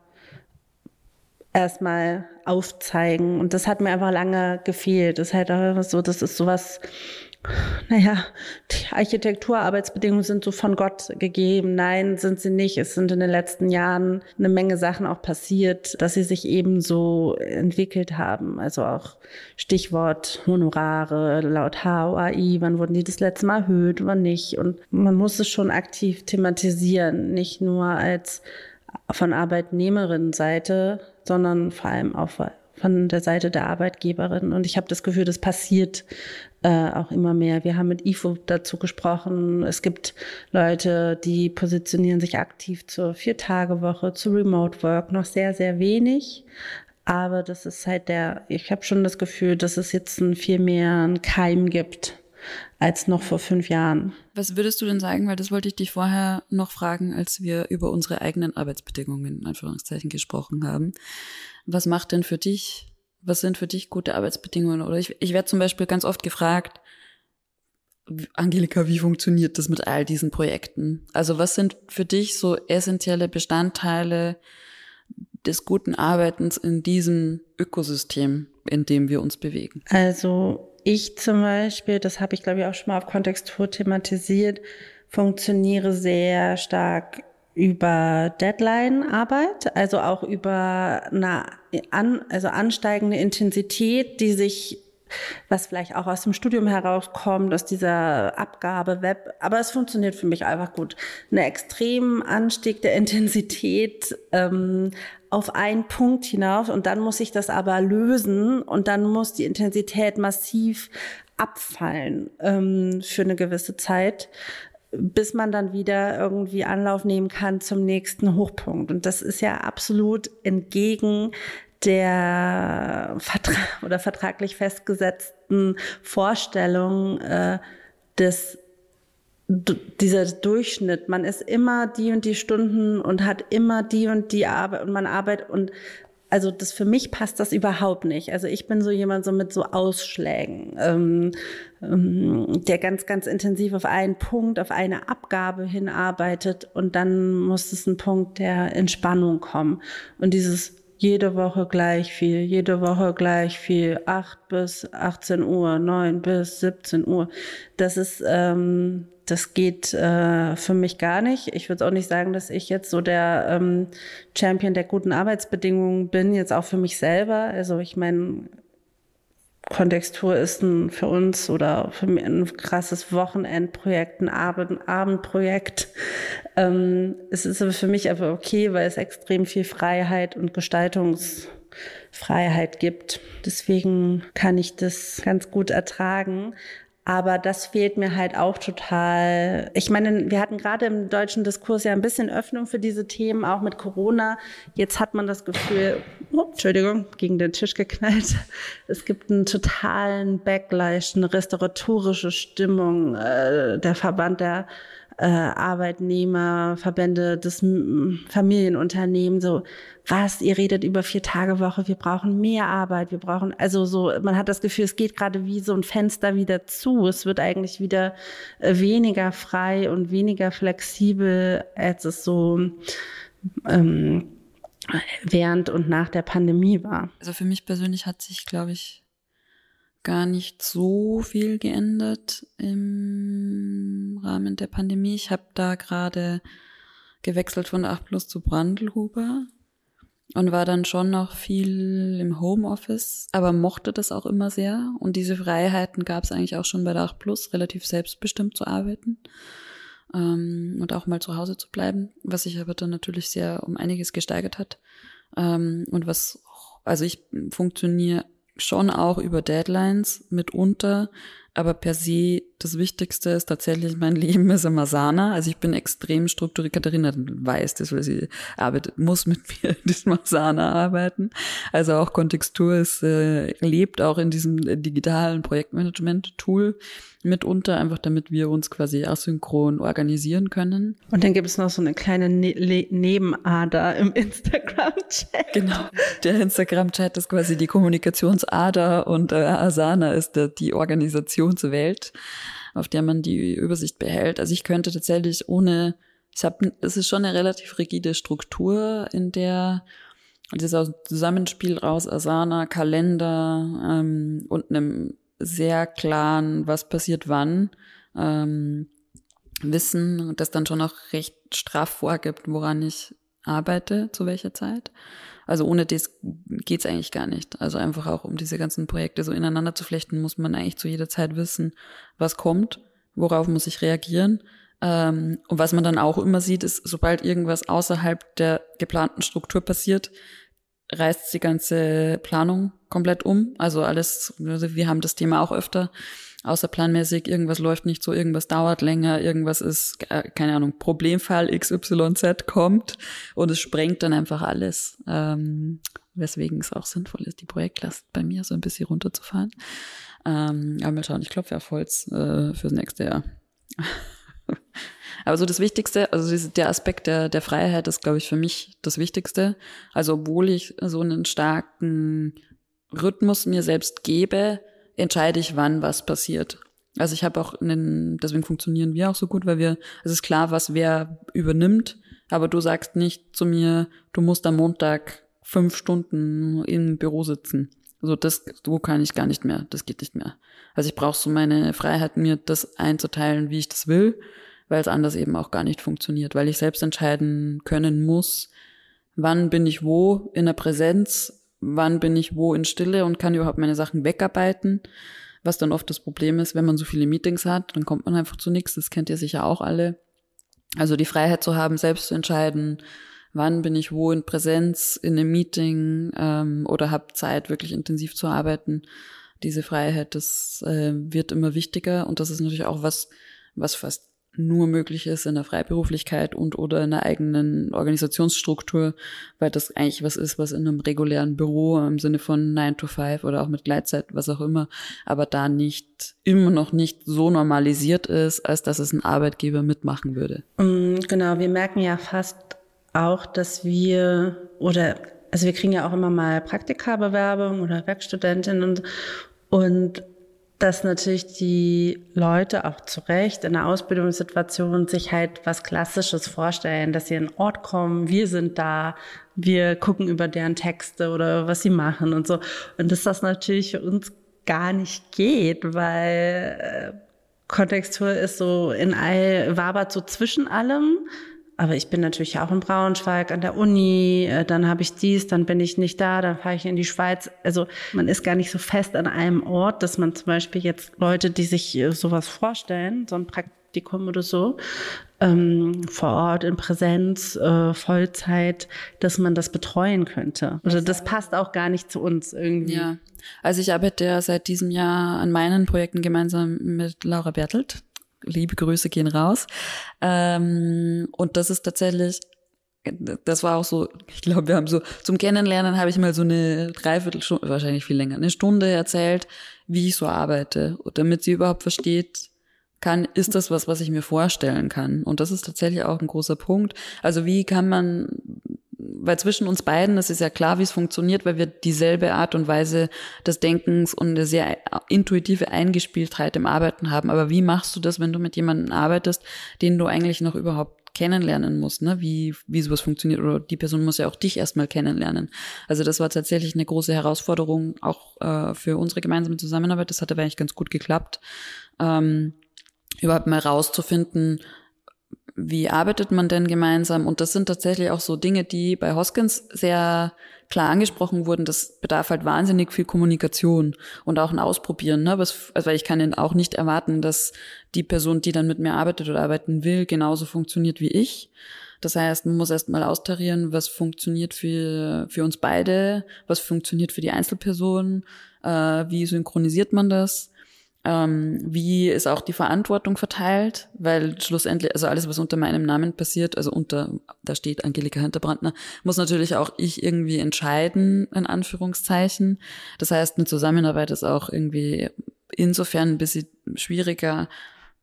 erstmal aufzeigen. Und das hat mir einfach lange gefehlt. Das ist halt auch so, das ist sowas, naja, die Architekturarbeitsbedingungen sind so von Gott gegeben. Nein, sind sie nicht. Es sind in den letzten Jahren eine Menge Sachen auch passiert, dass sie sich eben so entwickelt haben. Also auch Stichwort Honorare laut HOAI. Wann wurden die das letzte Mal erhöht, wann nicht? Und man muss es schon aktiv thematisieren, nicht nur als von Arbeitnehmerinnenseite, sondern vor allem auch von der Seite der Arbeitgeberin. Und ich habe das Gefühl, das passiert äh, auch immer mehr. Wir haben mit IFO dazu gesprochen. Es gibt Leute, die positionieren sich aktiv zur Vier-Tage-Woche, zu Remote Work, noch sehr, sehr wenig. Aber das ist halt der, ich habe schon das Gefühl, dass es jetzt ein viel mehr einen Keim gibt als noch vor fünf Jahren. Was würdest du denn sagen, weil das wollte ich dich vorher noch fragen, als wir über unsere eigenen Arbeitsbedingungen in Anführungszeichen gesprochen haben. Was macht denn für dich, was sind für dich gute Arbeitsbedingungen? Oder ich, ich werde zum Beispiel ganz oft gefragt, Angelika, wie funktioniert das mit all diesen Projekten? Also was sind für dich so essentielle Bestandteile des guten Arbeitens in diesem Ökosystem, in dem wir uns bewegen? Also ich zum Beispiel, das habe ich glaube ich auch schon mal auf Kontextur thematisiert, funktioniere sehr stark über Deadline-Arbeit, also auch über eine an, also ansteigende Intensität, die sich was vielleicht auch aus dem Studium herauskommt, aus dieser Abgabe Web. Aber es funktioniert für mich einfach gut. Eine extrem Anstieg der Intensität ähm, auf einen Punkt hinauf und dann muss ich das aber lösen und dann muss die Intensität massiv abfallen ähm, für eine gewisse Zeit bis man dann wieder irgendwie Anlauf nehmen kann zum nächsten Hochpunkt. Und das ist ja absolut entgegen der Vertra oder vertraglich festgesetzten Vorstellung äh, des dieser Durchschnitt. Man ist immer die und die Stunden und hat immer die und die Arbeit und man arbeitet und also das für mich passt das überhaupt nicht. Also ich bin so jemand so mit so Ausschlägen, ähm, ähm, der ganz, ganz intensiv auf einen Punkt, auf eine Abgabe hinarbeitet und dann muss es ein Punkt der Entspannung kommen. Und dieses jede Woche gleich viel, jede Woche gleich viel, acht bis 18 Uhr, neun bis 17 Uhr. Das ist, ähm, das geht äh, für mich gar nicht. Ich würde auch nicht sagen, dass ich jetzt so der ähm, Champion der guten Arbeitsbedingungen bin, jetzt auch für mich selber. Also ich meine, Kontextur ist ein, für uns oder für mich ein krasses Wochenendprojekt, ein Abend, Abendprojekt. Ähm, es ist für mich aber okay, weil es extrem viel Freiheit und Gestaltungsfreiheit gibt. Deswegen kann ich das ganz gut ertragen. Aber das fehlt mir halt auch total. Ich meine, wir hatten gerade im deutschen Diskurs ja ein bisschen Öffnung für diese Themen, auch mit Corona. Jetzt hat man das Gefühl, oh, Entschuldigung, gegen den Tisch geknallt. Es gibt einen totalen Backlash, eine restauratorische Stimmung. Äh, der Verband der äh, Arbeitnehmerverbände, das Familienunternehmen, so, was, ihr redet über vier Tage Woche, wir brauchen mehr Arbeit, wir brauchen, also so, man hat das Gefühl, es geht gerade wie so ein Fenster wieder zu, es wird eigentlich wieder äh, weniger frei und weniger flexibel, als es so ähm, während und nach der Pandemie war. Also für mich persönlich hat sich, glaube ich, gar nicht so viel geändert im Rahmen der Pandemie. Ich habe da gerade gewechselt von 8 Plus zu Brandelhuber und war dann schon noch viel im Homeoffice, aber mochte das auch immer sehr. Und diese Freiheiten gab es eigentlich auch schon bei der 8 Plus, relativ selbstbestimmt zu arbeiten ähm, und auch mal zu Hause zu bleiben, was sich aber dann natürlich sehr um einiges gesteigert hat. Ähm, und was, also ich funktioniere schon auch über Deadlines mitunter, aber per se das Wichtigste ist tatsächlich mein Leben ist im Asana. Also ich bin extrem strukturiert. Katharina weiß das, weil sie arbeitet, muss mit mir in diesem Asana arbeiten. Also auch Kontextur ist, äh, lebt auch in diesem digitalen Projektmanagement-Tool mitunter, einfach damit wir uns quasi asynchron organisieren können. Und dann gibt es noch so eine kleine ne Nebenader im Instagram-Chat. Genau, der Instagram-Chat ist quasi die Kommunikationsader und äh, Asana ist der, die Organisationswelt, auf der man die Übersicht behält. Also ich könnte tatsächlich ohne, ich habe, es ist schon eine relativ rigide Struktur, in der dieser Zusammenspiel raus Asana, Kalender ähm, und einem sehr klaren, was passiert wann, ähm, Wissen und das dann schon auch recht straff vorgibt, woran ich arbeite, zu welcher Zeit. Also ohne das geht's eigentlich gar nicht. Also einfach auch, um diese ganzen Projekte so ineinander zu flechten, muss man eigentlich zu jeder Zeit wissen, was kommt, worauf muss ich reagieren. Ähm, und was man dann auch immer sieht, ist, sobald irgendwas außerhalb der geplanten Struktur passiert, reißt die ganze Planung komplett um. Also alles, also wir haben das Thema auch öfter, außerplanmäßig, irgendwas läuft nicht so, irgendwas dauert länger, irgendwas ist, äh, keine Ahnung, Problemfall XYZ kommt und es sprengt dann einfach alles. Ähm, weswegen es auch sinnvoll ist, die Projektlast bei mir so ein bisschen runterzufahren. Ähm, aber mal schauen, ich klopfe auf Holz äh, fürs nächste Jahr. Aber so das Wichtigste, also der Aspekt der, der Freiheit ist, glaube ich, für mich das Wichtigste. Also obwohl ich so einen starken Rhythmus mir selbst gebe, entscheide ich, wann was passiert. Also ich habe auch einen, deswegen funktionieren wir auch so gut, weil wir, es ist klar, was wer übernimmt, aber du sagst nicht zu mir, du musst am Montag fünf Stunden im Büro sitzen. Also das, so kann ich gar nicht mehr, das geht nicht mehr. Also ich brauche so meine Freiheit, mir das einzuteilen, wie ich das will weil es anders eben auch gar nicht funktioniert, weil ich selbst entscheiden können muss, wann bin ich wo in der Präsenz, wann bin ich wo in Stille und kann überhaupt meine Sachen wegarbeiten. Was dann oft das Problem ist, wenn man so viele Meetings hat, dann kommt man einfach zu nichts. Das kennt ihr sicher auch alle. Also die Freiheit zu haben, selbst zu entscheiden, wann bin ich wo in Präsenz, in einem Meeting ähm, oder habe Zeit, wirklich intensiv zu arbeiten. Diese Freiheit, das äh, wird immer wichtiger und das ist natürlich auch was, was fast nur möglich ist in der Freiberuflichkeit und oder in der eigenen Organisationsstruktur, weil das eigentlich was ist, was in einem regulären Büro im Sinne von 9 to 5 oder auch mit Gleitzeit, was auch immer, aber da nicht, immer noch nicht so normalisiert ist, als dass es ein Arbeitgeber mitmachen würde. Mm, genau, wir merken ja fast auch, dass wir oder also wir kriegen ja auch immer mal Praktikabewerbung oder Werkstudentinnen und, und dass natürlich die Leute auch zu Recht in der Ausbildungssituation sich halt was Klassisches vorstellen, dass sie in einen Ort kommen, wir sind da, wir gucken über deren Texte oder was sie machen und so. Und dass das natürlich für uns gar nicht geht, weil äh, Kontextur ist so in all, wabert so zwischen allem. Aber ich bin natürlich auch in Braunschweig an der Uni, äh, dann habe ich dies, dann bin ich nicht da, dann fahre ich in die Schweiz. Also man ist gar nicht so fest an einem Ort, dass man zum Beispiel jetzt Leute, die sich äh, sowas vorstellen, so ein Praktikum oder so, ähm, vor Ort in Präsenz, äh, Vollzeit, dass man das betreuen könnte. Also das passt auch gar nicht zu uns irgendwie. Ja, also ich arbeite ja seit diesem Jahr an meinen Projekten gemeinsam mit Laura Bertelt liebe Grüße gehen raus. Ähm, und das ist tatsächlich, das war auch so, ich glaube, wir haben so, zum Kennenlernen habe ich mal so eine Dreiviertelstunde, wahrscheinlich viel länger, eine Stunde erzählt, wie ich so arbeite, damit sie überhaupt versteht, kann, ist das was, was ich mir vorstellen kann? Und das ist tatsächlich auch ein großer Punkt. Also wie kann man weil zwischen uns beiden, das ist ja klar, wie es funktioniert, weil wir dieselbe Art und Weise des Denkens und eine sehr intuitive Eingespieltheit im Arbeiten haben. Aber wie machst du das, wenn du mit jemandem arbeitest, den du eigentlich noch überhaupt kennenlernen musst, ne? wie, wie sowas funktioniert oder die Person muss ja auch dich erstmal kennenlernen. Also das war tatsächlich eine große Herausforderung auch äh, für unsere gemeinsame Zusammenarbeit. Das hat aber eigentlich ganz gut geklappt, ähm, überhaupt mal rauszufinden, wie arbeitet man denn gemeinsam? Und das sind tatsächlich auch so Dinge, die bei Hoskins sehr klar angesprochen wurden. Das bedarf halt wahnsinnig viel Kommunikation und auch ein Ausprobieren. Ne? Was, also weil ich kann auch nicht erwarten, dass die Person, die dann mit mir arbeitet oder arbeiten will, genauso funktioniert wie ich. Das heißt, man muss erst mal austarieren, was funktioniert für, für uns beide, was funktioniert für die Einzelperson, äh, wie synchronisiert man das Ähm, wie ist auch die Verantwortung verteilt? Weil schlussendlich, also alles, was unter meinem Namen passiert, also unter, da steht Angelika Hinterbrandner, muss natürlich auch ich irgendwie entscheiden, in Anführungszeichen. Das heißt, eine Zusammenarbeit ist auch irgendwie insofern ein bisschen schwieriger,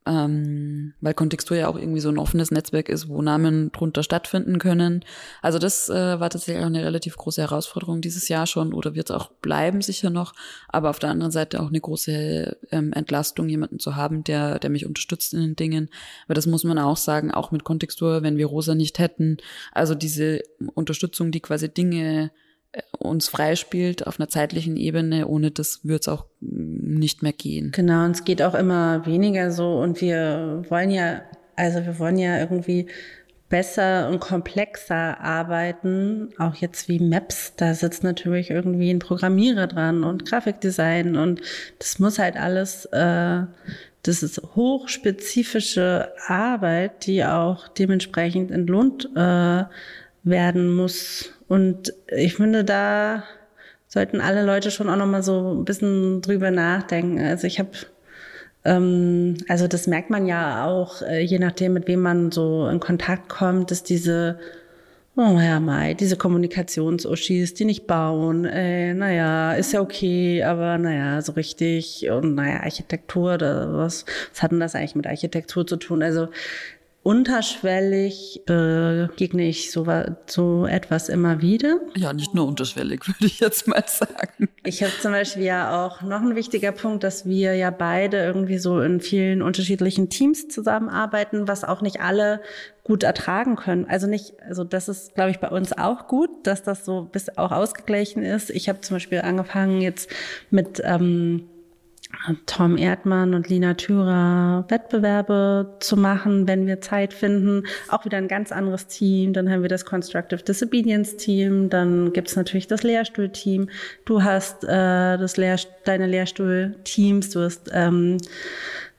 ähm, weil Kontextur ja auch irgendwie so ein offenes Netzwerk ist, wo Namen drunter stattfinden können. Also das äh, war tatsächlich auch eine relativ große Herausforderung dieses Jahr schon oder wird es auch bleiben sicher noch. Aber auf der anderen Seite auch eine große ähm, Entlastung, jemanden zu haben, der, der mich unterstützt in den Dingen. Weil das muss man auch sagen, auch mit Kontextur, wenn wir Rosa nicht hätten. Also diese Unterstützung, die quasi Dinge uns freispielt auf einer zeitlichen Ebene. Ohne das wird es auch nicht mehr gehen. Genau, und es geht auch immer weniger so. Und wir wollen ja, also wir wollen ja irgendwie besser und komplexer arbeiten, auch jetzt wie Maps, da sitzt natürlich irgendwie ein Programmierer dran und Grafikdesign und das muss halt alles, äh, das ist hochspezifische Arbeit, die auch dementsprechend entlohnt äh, werden muss. Und ich finde, da sollten alle Leute schon auch noch mal so ein bisschen drüber nachdenken. Also ich habe ähm, also das merkt man ja auch, äh, je nachdem, mit wem man so in Kontakt kommt, dass diese Oh ja, Mai, diese Kommunikations-Uschis, die nicht bauen, äh, naja, ist ja okay, aber naja, so richtig und naja, Architektur oder was, was hat denn das eigentlich mit Architektur zu tun? Also unterschwellig begegne ich so, so etwas immer wieder. Ja, nicht nur unterschwellig, würde ich jetzt mal sagen. Ich habe zum Beispiel ja auch noch ein wichtiger Punkt, dass wir ja beide irgendwie so in vielen unterschiedlichen Teams zusammenarbeiten, was auch nicht alle gut ertragen können. Also nicht, also das ist, glaube ich, bei uns auch gut, dass das so bis auch ausgeglichen ist. Ich habe zum Beispiel angefangen jetzt mit ähm, Tom Erdmann und Lina Thürer Wettbewerbe zu machen, wenn wir Zeit finden. Auch wieder ein ganz anderes Team. Dann haben wir das Constructive Disobedience Team. Dann gibt's natürlich das Lehrstuhlteam. Du hast äh, das Lehr deine Lehrstuhlteams. Du hast ähm,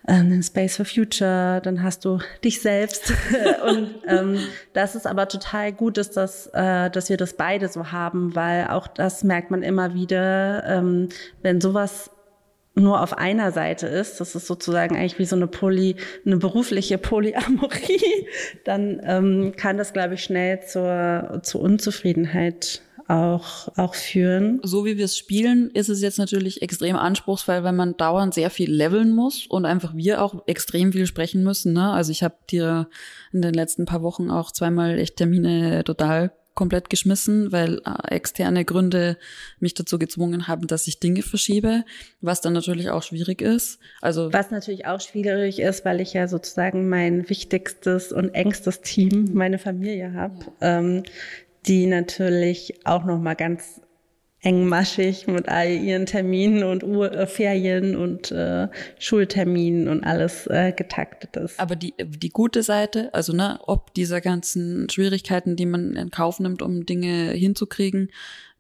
ähm, Space for Future, dann hast du dich selbst. und ähm, das ist aber total gut, dass, das, äh, dass wir das beide so haben, weil auch das merkt man immer wieder, ähm, wenn sowas nur auf einer Seite ist, das ist sozusagen eigentlich wie so eine Poly, eine berufliche Polyamorie, dann ähm, kann das, glaube ich, schnell zur, zur Unzufriedenheit auch, auch führen. So wie wir es spielen, ist es jetzt natürlich extrem anspruchsvoll, weil man dauernd sehr viel leveln muss und einfach wir auch extrem viel sprechen müssen. Ne? Also ich habe dir in den letzten paar Wochen auch zweimal echt Termine total komplett geschmissen, weil äh, externe Gründe mich dazu gezwungen haben, dass ich Dinge verschiebe, was dann natürlich auch schwierig ist. Also was natürlich auch schwierig ist, weil ich ja sozusagen mein wichtigstes und engstes Team, meine Familie habe, ähm, die natürlich auch noch mal ganz engmaschig mit all ihren Terminen und Ur äh, Ferien und äh, Schulterminen und alles äh, getaktet ist. Aber die, die gute Seite, also ne, ob dieser ganzen Schwierigkeiten, die man in Kauf nimmt, um Dinge hinzukriegen,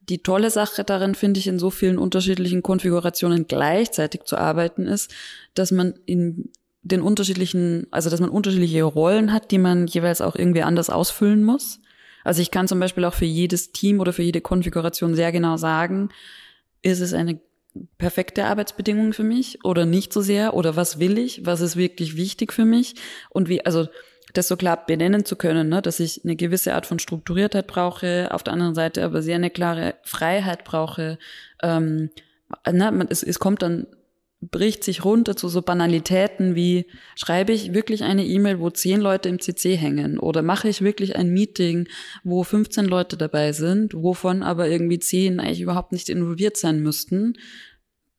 die tolle Sache darin finde ich, in so vielen unterschiedlichen Konfigurationen gleichzeitig zu arbeiten ist, dass man in den unterschiedlichen, also dass man unterschiedliche Rollen hat, die man jeweils auch irgendwie anders ausfüllen muss. Also ich kann zum Beispiel auch für jedes Team oder für jede Konfiguration sehr genau sagen, ist es eine perfekte Arbeitsbedingung für mich oder nicht so sehr oder was will ich, was ist wirklich wichtig für mich und wie, also das so klar benennen zu können, ne, dass ich eine gewisse Art von Strukturiertheit brauche, auf der anderen Seite aber sehr eine klare Freiheit brauche. Ähm, na, man, es, es kommt dann bricht sich runter zu so Banalitäten wie, schreibe ich wirklich eine E-Mail, wo zehn Leute im CC hängen? Oder mache ich wirklich ein Meeting, wo 15 Leute dabei sind, wovon aber irgendwie zehn eigentlich überhaupt nicht involviert sein müssten?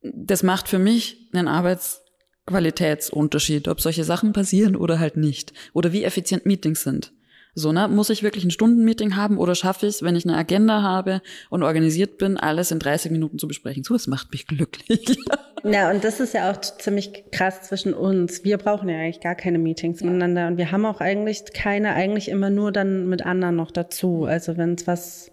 Das macht für mich einen Arbeitsqualitätsunterschied, ob solche Sachen passieren oder halt nicht. Oder wie effizient Meetings sind. So, ne? Muss ich wirklich ein Stundenmeeting haben oder schaffe ich es, wenn ich eine Agenda habe und organisiert bin, alles in 30 Minuten zu besprechen? So, das macht mich glücklich. Ja, und das ist ja auch ziemlich krass zwischen uns. Wir brauchen ja eigentlich gar keine Meetings miteinander und wir haben auch eigentlich keine, eigentlich immer nur dann mit anderen noch dazu. Also wenn es was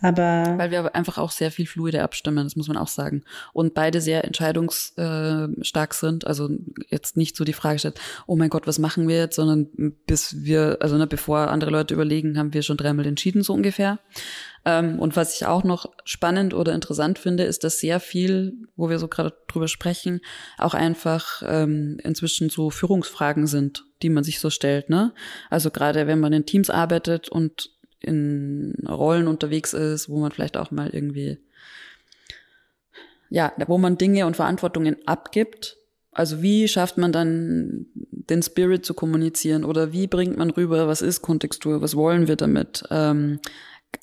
Aber Weil wir einfach auch sehr viel fluide abstimmen, das muss man auch sagen. Und beide sehr entscheidungsstark sind. Also jetzt nicht so die Frage stellt, oh mein Gott, was machen wir jetzt, sondern bis wir, also ne, bevor andere Leute überlegen, haben wir schon dreimal entschieden, so ungefähr. Ähm, und was ich auch noch spannend oder interessant finde, ist, dass sehr viel, wo wir so gerade drüber sprechen, auch einfach ähm, inzwischen so Führungsfragen sind, die man sich so stellt. Ne? Also gerade wenn man in Teams arbeitet und in Rollen unterwegs ist, wo man vielleicht auch mal irgendwie, ja, wo man Dinge und Verantwortungen abgibt. Also wie schafft man dann den Spirit zu kommunizieren oder wie bringt man rüber, was ist Kontextur, was wollen wir damit? Ähm,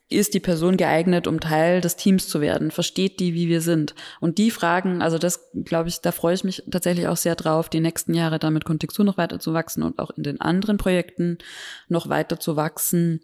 ist die Person geeignet, um Teil des Teams zu werden? Versteht die, wie wir sind? Und die Fragen, also das glaube ich, da freue ich mich tatsächlich auch sehr drauf, die nächsten Jahre damit Kontextur noch weiter zu wachsen und auch in den anderen Projekten noch weiter zu wachsen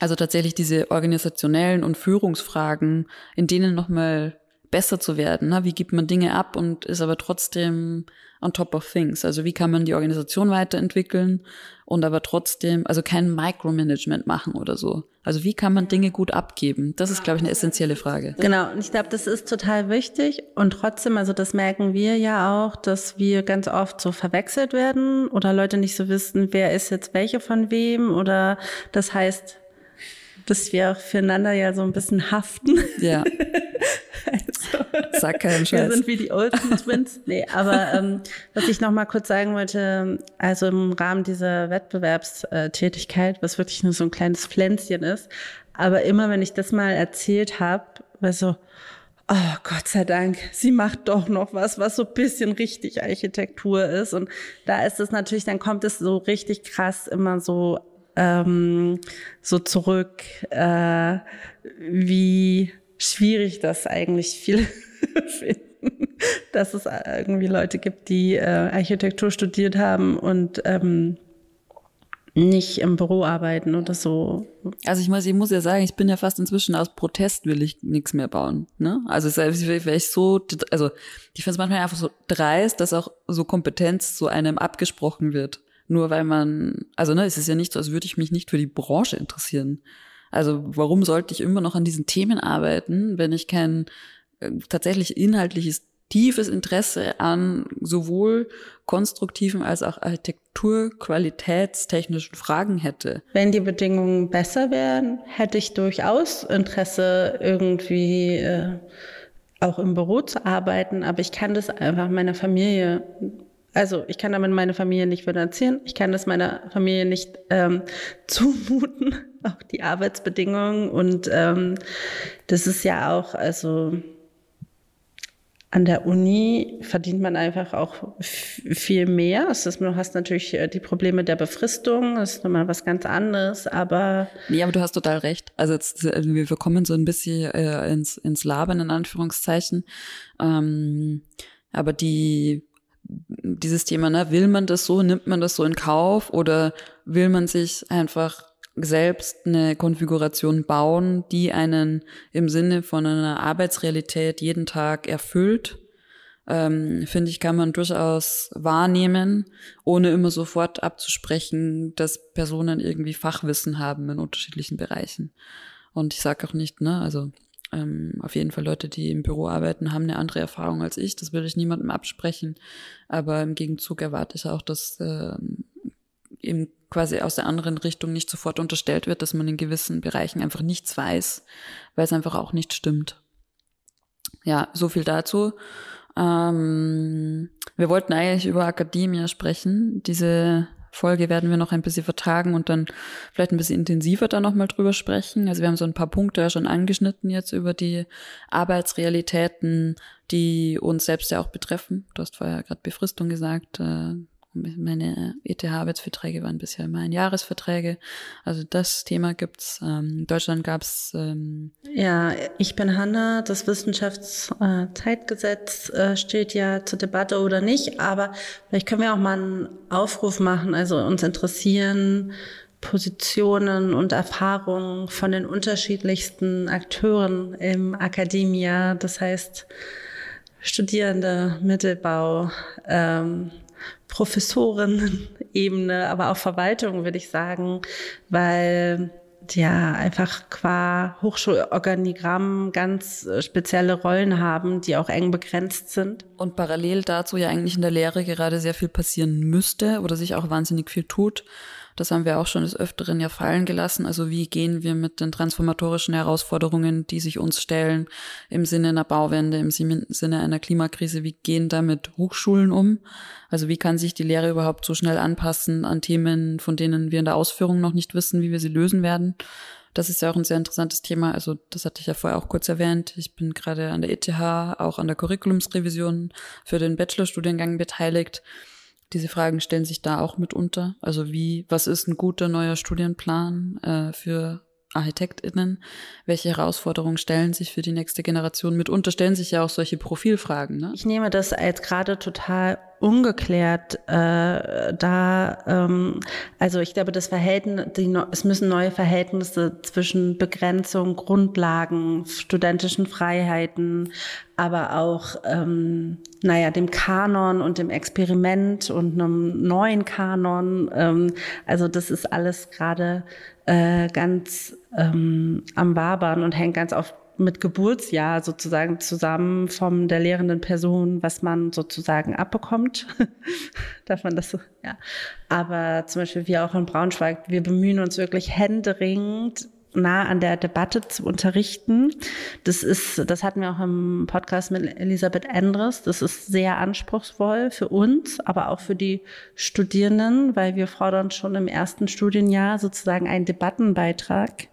also tatsächlich diese organisationellen und Führungsfragen, in denen nochmal besser zu werden. Ne? Wie gibt man Dinge ab und ist aber trotzdem on top of things? Also wie kann man die Organisation weiterentwickeln und aber trotzdem, also kein Micromanagement machen oder so. Also wie kann man Dinge gut abgeben? Das ist, glaube ich, eine essentielle Frage. Genau, und ich glaube, das ist total wichtig. Und trotzdem, also das merken wir ja auch, dass wir ganz oft so verwechselt werden oder Leute nicht so wissen, wer ist jetzt welche von wem oder das heißt, dass wir auch füreinander ja so ein bisschen haften. Ja. also, Sag keinen Scheiß. Wir sind wie die Olsen Twins. Nee, aber ähm, was ich noch mal kurz sagen wollte, also im Rahmen dieser Wettbewerbstätigkeit, was wirklich nur so ein kleines Pflänzchen ist, aber immer wenn ich das mal erzählt habe, war so, oh Gott sei Dank, sie macht doch noch was, was so bisschen richtig Architektur ist. Und da ist es natürlich, dann kommt es so richtig krass immer so ähm, so zurück, äh, wie schwierig das eigentlich viele finden, dass es irgendwie Leute gibt, die äh, Architektur studiert haben und ähm, nicht im Büro arbeiten oder so. Also ich muss, ich muss ja sagen, ich bin ja fast inzwischen aus Protest will ich nichts mehr bauen. Ne? Also selbst wäre ich so, also ich finde es manchmal einfach so dreist, dass auch so Kompetenz zu einem abgesprochen wird. Nur weil man, also ne, es ist ja nicht so, als würde ich mich nicht für die Branche interessieren. Also warum sollte ich immer noch an diesen Themen arbeiten, wenn ich kein äh, tatsächlich inhaltliches tiefes Interesse an sowohl konstruktiven als auch Architekturqualitätstechnischen Fragen hätte. Wenn die Bedingungen besser wären, hätte ich durchaus Interesse irgendwie äh, auch im Büro zu arbeiten, aber ich kann das einfach meiner Familie also ich kann damit meine Familie nicht finanzieren, ich kann das meiner Familie nicht ähm, zumuten, auch die Arbeitsbedingungen. Und ähm, das ist ja auch, also an der Uni verdient man einfach auch viel mehr. Das ist, du hast natürlich äh, die Probleme der Befristung, das ist nochmal was ganz anderes, aber. Nee, aber du hast total recht. Also jetzt, also wir kommen so ein bisschen äh, ins, ins Labern, in Anführungszeichen. Ähm, aber die dieses Thema, ne, will man das so, nimmt man das so in Kauf oder will man sich einfach selbst eine Konfiguration bauen, die einen im Sinne von einer Arbeitsrealität jeden Tag erfüllt, ähm, finde ich, kann man durchaus wahrnehmen, ohne immer sofort abzusprechen, dass Personen irgendwie Fachwissen haben in unterschiedlichen Bereichen. Und ich sage auch nicht, ne, also ähm, auf jeden Fall Leute, die im Büro arbeiten, haben eine andere Erfahrung als ich. Das will ich niemandem absprechen. Aber im Gegenzug erwarte ich auch, dass äh, eben quasi aus der anderen Richtung nicht sofort unterstellt wird, dass man in gewissen Bereichen einfach nichts weiß, weil es einfach auch nicht stimmt. Ja, so viel dazu. Ähm, wir wollten eigentlich über Akademie sprechen. Diese Folge werden wir noch ein bisschen vertagen und dann vielleicht ein bisschen intensiver da nochmal drüber sprechen. Also wir haben so ein paar Punkte ja schon angeschnitten jetzt über die Arbeitsrealitäten, die uns selbst ja auch betreffen. Du hast vorher gerade Befristung gesagt. Äh, meine ETH-Arbeitsverträge waren bisher immer ein Jahresverträge. Also das Thema gibt's. Ähm, in Deutschland gab's ähm Ja, ich bin Hanna. Das Wissenschaftszeitgesetz äh, steht ja zur Debatte oder nicht. Aber vielleicht können wir auch mal einen Aufruf machen. Also uns interessieren Positionen und Erfahrungen von den unterschiedlichsten Akteuren im Akademia. Das heißt, Studierende, Mittelbau, ähm, Professorenebene, aber auch Verwaltung, würde ich sagen, weil ja einfach qua Hochschulorganigramm ganz äh, spezielle Rollen haben, die auch eng begrenzt sind. Und parallel dazu ja eigentlich in der Lehre gerade sehr viel passieren müsste oder sich auch wahnsinnig viel tut. Das haben wir auch schon des Öfteren ja fallen gelassen. Also wie gehen wir mit den transformatorischen Herausforderungen, die sich uns stellen, im Sinne einer Bauwende, im Sinne einer Klimakrise, wie gehen da mit Hochschulen um? Also wie kann sich die Lehre überhaupt so schnell anpassen an Themen, von denen wir in der Ausführung noch nicht wissen, wie wir sie lösen werden? Das ist ja auch ein sehr interessantes Thema. Also das hatte ich ja vorher auch kurz erwähnt. Ich bin gerade an der ETH, auch an der Curriculumsrevision für den Bachelorstudiengang beteiligt. Diese Fragen stellen sich da auch mitunter. Also wie, was ist ein guter neuer Studienplan äh, für ArchitektInnen? Welche Herausforderungen stellen sich für die nächste Generation? Mitunter stellen sich ja auch solche Profilfragen. Ne? Ich nehme das als gerade total ungeklärt äh, da. Ähm, also ich glaube, das Verhältnis, die, es müssen neue Verhältnisse zwischen Begrenzung, Grundlagen, studentischen Freiheiten, aber auch, ähm, naja, dem Kanon und dem Experiment und einem neuen Kanon. Ähm, also das ist alles gerade äh, ganz ähm, am Wabern und hängt ganz oft mit Geburtsjahr sozusagen zusammen von der lehrenden Person, was man sozusagen abbekommt. Darf man das so? Ja. Aber zum Beispiel wir auch in Braunschweig, wir bemühen uns wirklich händeringend, nah an der Debatte zu unterrichten. Das ist, das hatten wir auch im Podcast mit Elisabeth Endres. Das ist sehr anspruchsvoll für uns, aber auch für die Studierenden, weil wir fordern schon im ersten Studienjahr sozusagen einen Debattenbeitrag.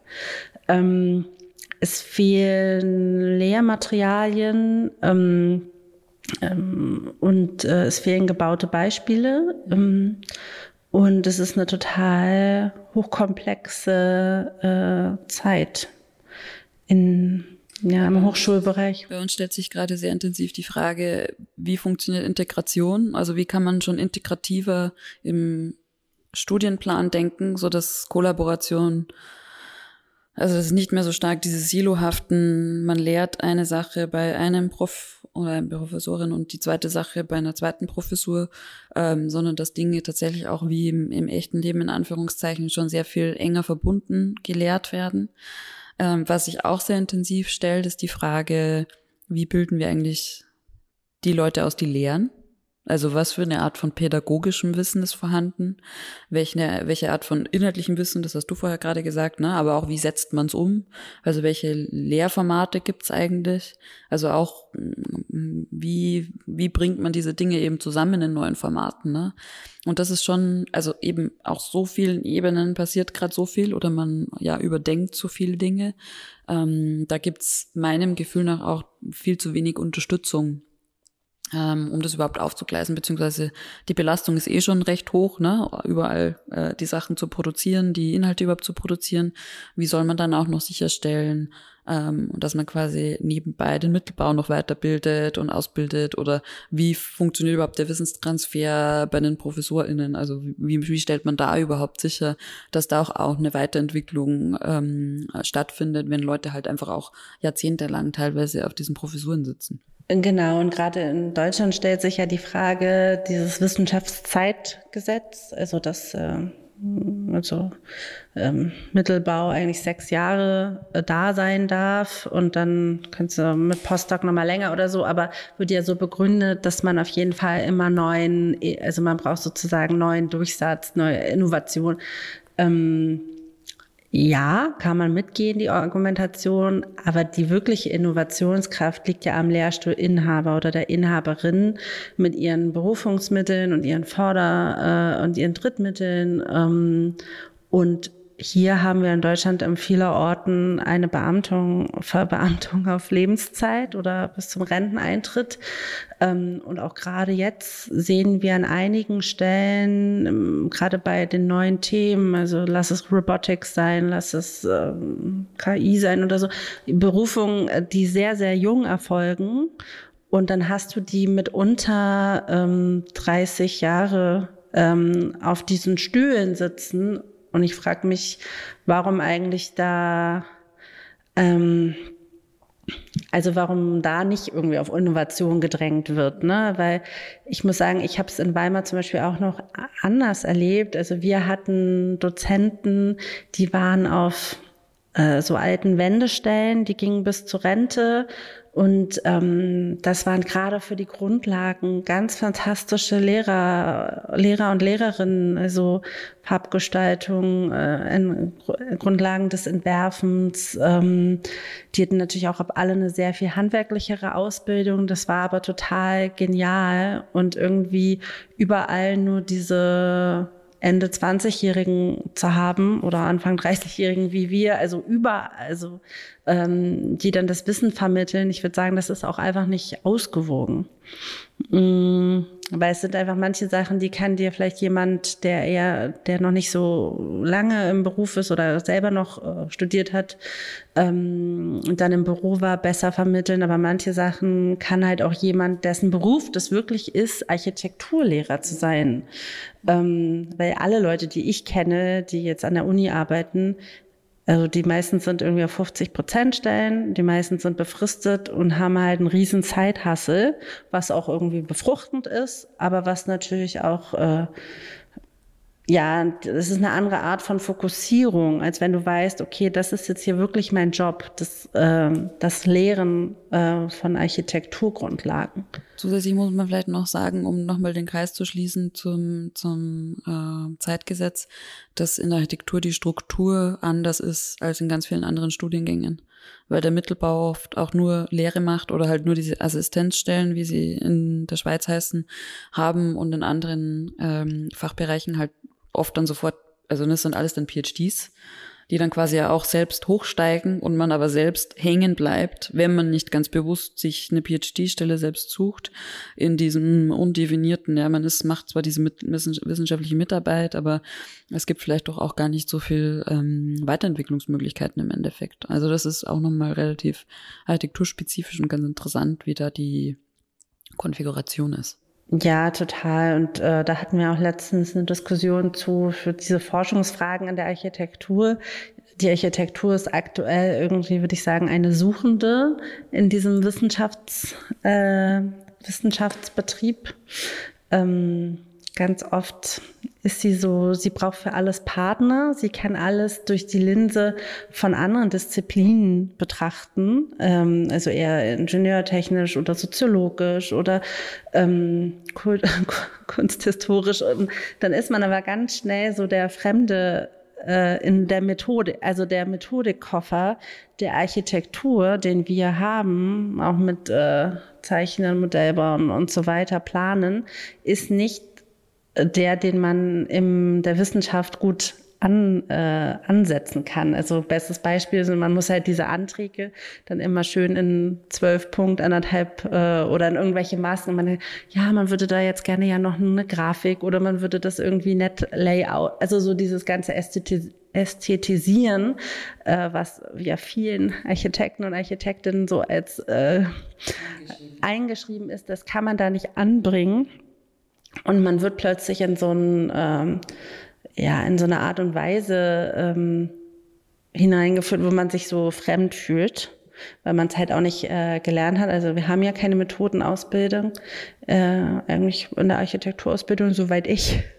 Ähm, es fehlen Lehrmaterialien. Ähm, ähm, und äh, es fehlen gebaute Beispiele. Ähm, und es ist eine total hochkomplexe äh, Zeit in, ja, im Hochschulbereich. Bei uns stellt sich gerade sehr intensiv die Frage, wie funktioniert Integration? Also wie kann man schon integrativer im Studienplan denken, so dass Kollaboration also es ist nicht mehr so stark diese Silohaften, man lehrt eine Sache bei einem Prof oder einer Professorin und die zweite Sache bei einer zweiten Professur, ähm, sondern dass Dinge tatsächlich auch wie im, im, echten Leben in Anführungszeichen schon sehr viel enger verbunden gelehrt werden. Ähm, was sich auch sehr intensiv stellt, ist die Frage, wie bilden wir eigentlich die Leute aus, die lehren? Also was für eine Art von pädagogischem Wissen ist vorhanden? Welche, welche Art von inhaltlichem Wissen, das hast du vorher gerade gesagt, ne? aber auch wie setzt man es um? Also welche Lehrformate gibt's eigentlich? Also auch mm, wie, wie bringt man diese Dinge eben zusammen in neuen Formaten? Ne? Und das ist schon, also eben auf so vielen Ebenen passiert gerade so viel oder man ja überdenkt so viele Dinge. Ähm, da gibt's meinem Gefühl nach auch viel zu wenig Unterstützung um das überhaupt aufzugleisen, beziehungsweise die Belastung ist eh schon recht hoch, ne? überall äh, die Sachen zu produzieren, die Inhalte überhaupt zu produzieren. Wie soll man dann auch noch sicherstellen, ähm, dass man quasi nebenbei den Mittelbau noch weiterbildet und ausbildet oder wie funktioniert überhaupt der Wissenstransfer bei den ProfessorInnen? Also wie, wie stellt man da überhaupt sicher, dass da auch, auch eine Weiterentwicklung ähm, stattfindet, wenn Leute halt einfach auch jahrzehntelang teilweise auf diesen Professuren sitzen? Genau, und gerade in Deutschland stellt sich ja die Frage, dieses Wissenschaftszeitgesetz, also das äh, also ähm, Mittelbau eigentlich sechs Jahre äh, da sein darf und dann kannst du mit Postdoc nochmal länger oder so, aber wird ja so begründet, dass man auf jeden Fall immer neuen, also man braucht sozusagen neuen Durchsatz, neue Innovation. Ähm, ja, kann man mitgehen, die Argumentation, aber die wirkliche Innovationskraft liegt ja am Lehrstuhlinhaber oder der Inhaberin mit ihren Berufungsmitteln und ihren Vorder- äh, und ihren Drittmitteln. Ähm, und hier haben wir in Deutschland in vieler Orten eine Beamtung, Verbeamtung auf Lebenszeit oder bis zum Renteneintritt. Ähm, und auch gerade jetzt sehen wir an einigen Stellen, ähm, gerade bei den neuen Themen, also lass es Robotics sein, lass es ähm, KI sein oder so, Berufungen, die sehr, sehr jung erfolgen. Und dann hast du die mitunter ähm, 30 Jahre auf diesen Stühlen sitzen und ich frage mich, warum eigentlich da ähm, Also warum da nicht irgendwie auf Innovation gedrängt wird, ne? Weil ich muss sagen, ich habe es in Weimar zum Beispiel auch noch anders erlebt. Also wir hatten Dozenten, die waren auf äh, so alten Wendestellen, die gingen bis zur Rente und ähm, das waren gerade für die Grundlagen ganz fantastische Lehrer, Lehrer und Lehrerinnen, also Farbgestaltung, äh, Grundlagen des Entwerfens. Ähm, die hatten natürlich auch alle eine sehr viel handwerklichere Ausbildung. Das war aber total genial und irgendwie überall nur diese Ende 20-Jährigen zu haben oder Anfang 30-Jährigen wie wir, also über, also ähm, die dann das Wissen vermitteln. Ich würde sagen, das ist auch einfach nicht ausgewogen. Mm, weil es sind einfach manche Sachen, die kann dir vielleicht jemand, der eher, der noch nicht so lange im Beruf ist oder selber noch äh, studiert hat ähm, und dann im Büro war, besser vermitteln. Aber manche Sachen kann halt auch jemand, dessen Beruf das wirklich ist, Architekturlehrer zu sein. Ähm, weil alle Leute, die ich kenne, die jetzt an der Uni arbeiten, also die meisten sind irgendwie auf 50 Prozent Stellen, die meisten sind befristet und haben halt einen riesen Zeithassel, was auch irgendwie befruchtend ist, aber was natürlich auch äh, ja, das ist eine andere Art von Fokussierung, als wenn du weißt, okay, das ist jetzt hier wirklich mein Job, das, äh, das Lehren äh, von Architekturgrundlagen. Zusätzlich muss man vielleicht noch sagen, um nochmal den Kreis zu schließen zum, zum äh, Zeitgesetz, dass in der Architektur die Struktur anders ist als in ganz vielen anderen Studiengängen. Weil der Mittelbau oft auch nur Lehre macht oder halt nur diese Assistenzstellen, wie sie in der Schweiz heißen, haben und in anderen ähm, Fachbereichen halt oft dann sofort, also das sind alles dann PhDs, die dann quasi ja auch selbst hochsteigen und man aber selbst hängen bleibt, wenn man nicht ganz bewusst sich eine PhD-Stelle selbst sucht, in diesem undefinierten, ja, man ist, macht zwar diese mit, wissenschaftliche Mitarbeit, aber es gibt vielleicht doch auch gar nicht so viel ähm, Weiterentwicklungsmöglichkeiten im Endeffekt. Also das ist auch nochmal relativ architekturspezifisch und ganz interessant, wie da die Konfiguration ist. Ja, total. Und äh, da hatten wir auch letztens eine Diskussion zu für diese Forschungsfragen in der Architektur. Die Architektur ist aktuell irgendwie, würde ich sagen, eine Suchende in diesem Wissenschafts, äh, Wissenschaftsbetrieb. Ähm, ganz oft ist sie so, sie braucht für alles Partner, sie kann alles durch die Linse von anderen Disziplinen betrachten, ähm, also eher ingenieurtechnisch oder soziologisch oder ähm, kunsthistorisch. Und dann ist man aber ganz schnell so der Fremde äh, in der Methode, also der Methodikkoffer der Architektur, den wir haben, auch mit äh, Zeichnen, Modellbauen und so weiter planen, ist nicht der, den man in der Wissenschaft gut an, äh, ansetzen kann. Also bestes Beispiel sind, man muss halt diese Anträge dann immer schön in zwölf Punkt, anderthalb äh, oder in irgendwelche Maßen. Man, ja, man würde da jetzt gerne ja noch eine Grafik oder man würde das irgendwie nett Layout, also so dieses ganze Ästhetis Ästhetisieren, äh, was ja vielen Architekten und Architektinnen so als äh, eingeschrieben. eingeschrieben ist, das kann man da nicht anbringen. Und man wird plötzlich in so ein, ähm, ja, in so eine Art und Weise ähm, hineingeführt, wo man sich so fremd fühlt, weil man es halt auch nicht äh, gelernt hat. Also wir haben ja keine Methodenausbildung, äh, eigentlich in der Architekturausbildung, soweit ich.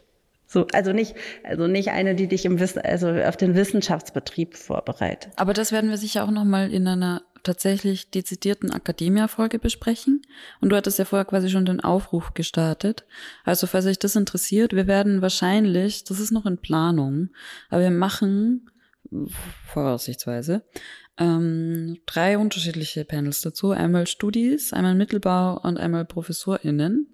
So, also nicht, also nicht eine, die dich im Wissen, also auf den Wissenschaftsbetrieb vorbereitet. Aber das werden wir sicher auch nochmal in einer tatsächlich dezidierten Akademia-Folge besprechen. Und du hattest ja vorher quasi schon den Aufruf gestartet. Also falls euch das interessiert, wir werden wahrscheinlich, das ist noch in Planung, aber wir machen voraussichtsweise ähm, drei unterschiedliche Panels dazu. Einmal Studis, einmal Mittelbau und einmal ProfessorInnen.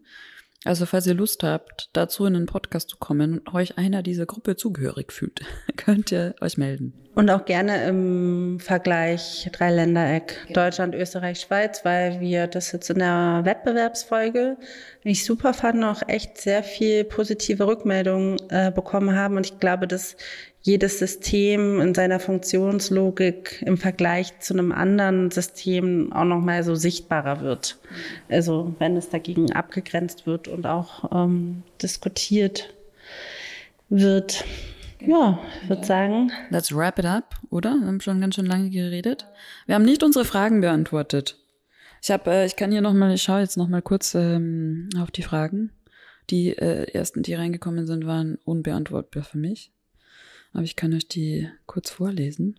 Also falls ihr Lust habt, dazu in den Podcast zu kommen und euch einer dieser Gruppe zugehörig fühlt, könnt ihr euch melden. Und auch gerne im Vergleich Dreiländereck okay. Deutschland, Österreich, Schweiz, weil wir das jetzt in der Wettbewerbsfolge nicht super fanden, auch echt sehr viel positive Rückmeldungen äh, bekommen haben. Und ich glaube, dass jedes System in seiner Funktionslogik im Vergleich zu einem anderen System auch nochmal so sichtbarer wird. Also wenn es dagegen abgegrenzt wird und auch ähm, diskutiert wird. Ja, ich würde sagen. Let's wrap it up, oder? Wir haben schon ganz schön lange geredet. Wir haben nicht unsere Fragen beantwortet. Ich habe, äh, ich kann hier nochmal, ich schaue jetzt nochmal kurz ähm, auf die Fragen. Die äh, ersten, die reingekommen sind, waren unbeantwortbar für mich. Aber ich kann euch die kurz vorlesen.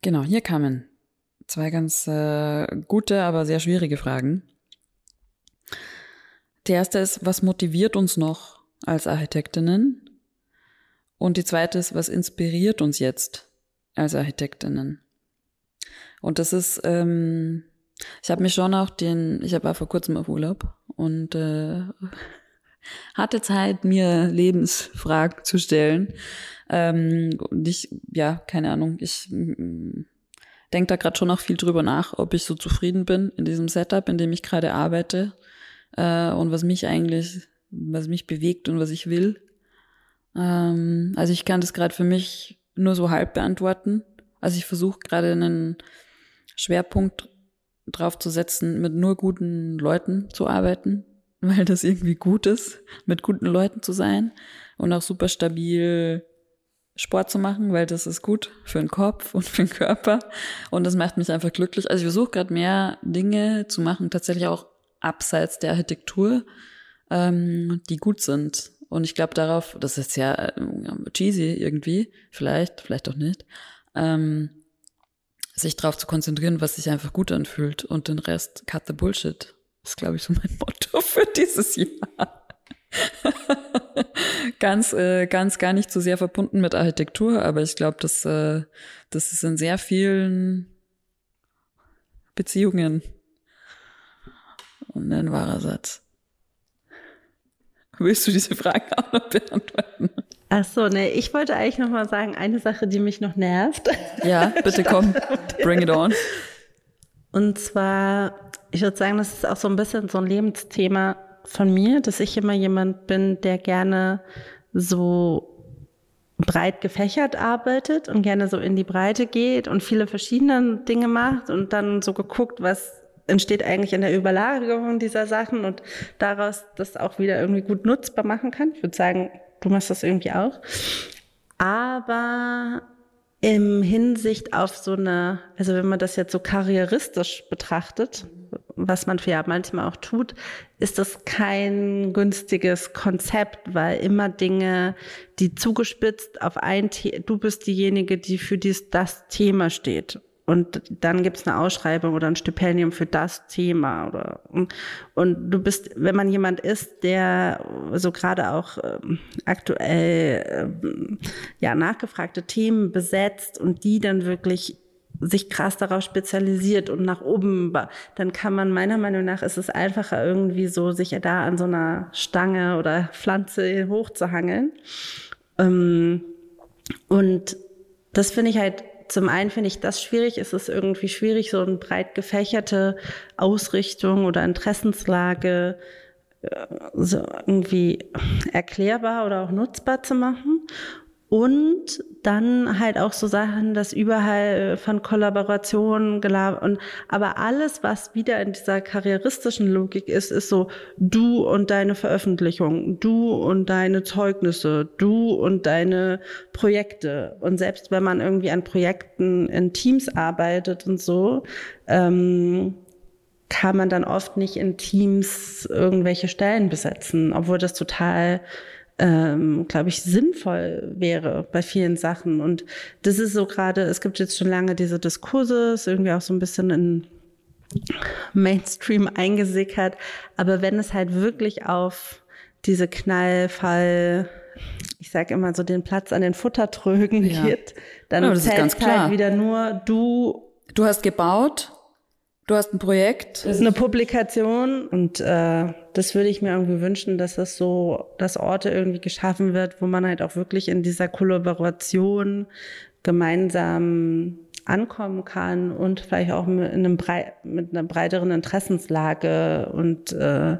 Genau, hier kamen zwei ganz äh, gute, aber sehr schwierige Fragen. Die erste ist, was motiviert uns noch als Architektinnen? Und die zweite ist, was inspiriert uns jetzt als Architektinnen? Und das ist, ähm, ich habe mich schon auch den, ich war vor kurzem auf Urlaub und äh, hatte Zeit, mir Lebensfragen zu stellen. Ähm, und ich, ja, keine Ahnung, ich mm, denke da gerade schon noch viel drüber nach, ob ich so zufrieden bin in diesem Setup, in dem ich gerade arbeite äh, und was mich eigentlich, was mich bewegt und was ich will. Ähm, also ich kann das gerade für mich nur so halb beantworten. Also ich versuche gerade einen Schwerpunkt drauf zu setzen, mit nur guten Leuten zu arbeiten, weil das irgendwie gut ist, mit guten Leuten zu sein und auch super stabil Sport zu machen, weil das ist gut für den Kopf und für den Körper und das macht mich einfach glücklich. Also ich versuche gerade mehr Dinge zu machen, tatsächlich auch abseits der Architektur, ähm, die gut sind. Und ich glaube darauf, das ist ja äh, cheesy irgendwie, vielleicht, vielleicht auch nicht, ähm, sich darauf zu konzentrieren, was sich einfach gut anfühlt und den Rest cut the bullshit. Das ist, glaube ich, so mein Motto für dieses Jahr. Ganz, äh, ganz gar nicht so sehr verbunden mit Architektur, aber ich glaube, dass äh, das ist in sehr vielen Beziehungen und ein wahrer Satz. Willst du diese Frage auch noch beantworten? Ach so, nee, ich wollte eigentlich noch mal sagen, eine Sache, die mich noch nervt. Ja, bitte komm, bring it on. Und zwar, ich würde sagen, das ist auch so ein bisschen so ein Lebensthema von mir, dass ich immer jemand bin, der gerne so breit gefächert arbeitet und gerne so in die Breite geht und viele verschiedene Dinge macht und dann so geguckt, was entsteht eigentlich in der Überlagerung dieser Sachen und daraus das auch wieder irgendwie gut nutzbar machen kann. Ich würde sagen, du machst das irgendwie auch. Aber im Hinsicht auf so eine, also wenn man das jetzt so karrieristisch betrachtet, was man ja manchmal auch tut, ist das kein günstiges Konzept, weil immer Dinge, die zugespitzt auf ein Thema, du bist diejenige, die für dies, das Thema steht. Und dann gibt's eine Ausschreibung oder ein Stipendium für das Thema oder und du bist, wenn man jemand ist, der so gerade auch ähm, aktuell ähm, ja nachgefragte Themen besetzt und die dann wirklich sich krass darauf spezialisiert und nach oben, dann kann man meiner Meinung nach ist es einfacher irgendwie so sich da an so einer Stange oder Pflanze hochzuhangeln. Ähm, und das finde ich halt zum einen finde ich das schwierig. Es ist irgendwie schwierig, so eine breit gefächerte Ausrichtung oder Interessenslage äh, so irgendwie erklärbar oder auch nutzbar zu machen. Und dann halt auch so Sachen, dass überall von Kollaborationen gelabert und aber alles, was wieder in dieser karrieristischen Logik ist, ist so du und deine Veröffentlichung, du und deine Zeugnisse, du und deine Projekte. Und selbst wenn man irgendwie an Projekten in Teams arbeitet und so, ähm, kann man dann oft nicht in Teams irgendwelche Stellen besetzen, obwohl das total ähm, glaube ich, sinnvoll wäre bei vielen Sachen. Und das ist so gerade, es gibt jetzt schon lange diese Diskurse, ist irgendwie auch so ein bisschen in Mainstream eingesickert. Aber wenn es halt wirklich auf diese Knallfall, ich sage immer so den Platz an den Futtertrögen ja. geht, dann ja, zählt halt wieder nur du. Du hast gebaut, Du hast ein Projekt. Das ist eine Publikation und äh, das würde ich mir irgendwie wünschen, dass das so, dass Orte irgendwie geschaffen wird, wo man halt auch wirklich in dieser Kollaboration gemeinsam ankommen kann und vielleicht auch mit, einem brei mit einer breiteren Interessenslage und äh,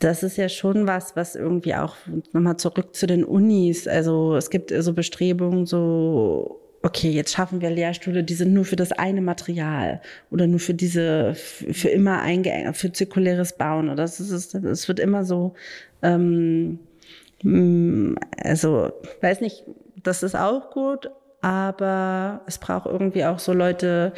das ist ja schon was, was irgendwie auch nochmal zurück zu den Unis. Also es gibt so Bestrebungen, so okay, jetzt schaffen wir Lehrstühle, die sind nur für das eine Material oder nur für diese, für immer eingeengt, für zirkuläres Bauen. Oder es, ist, es wird immer so, ähm, mm, also, weiß nicht, das ist auch gut, aber es braucht irgendwie auch so Leute,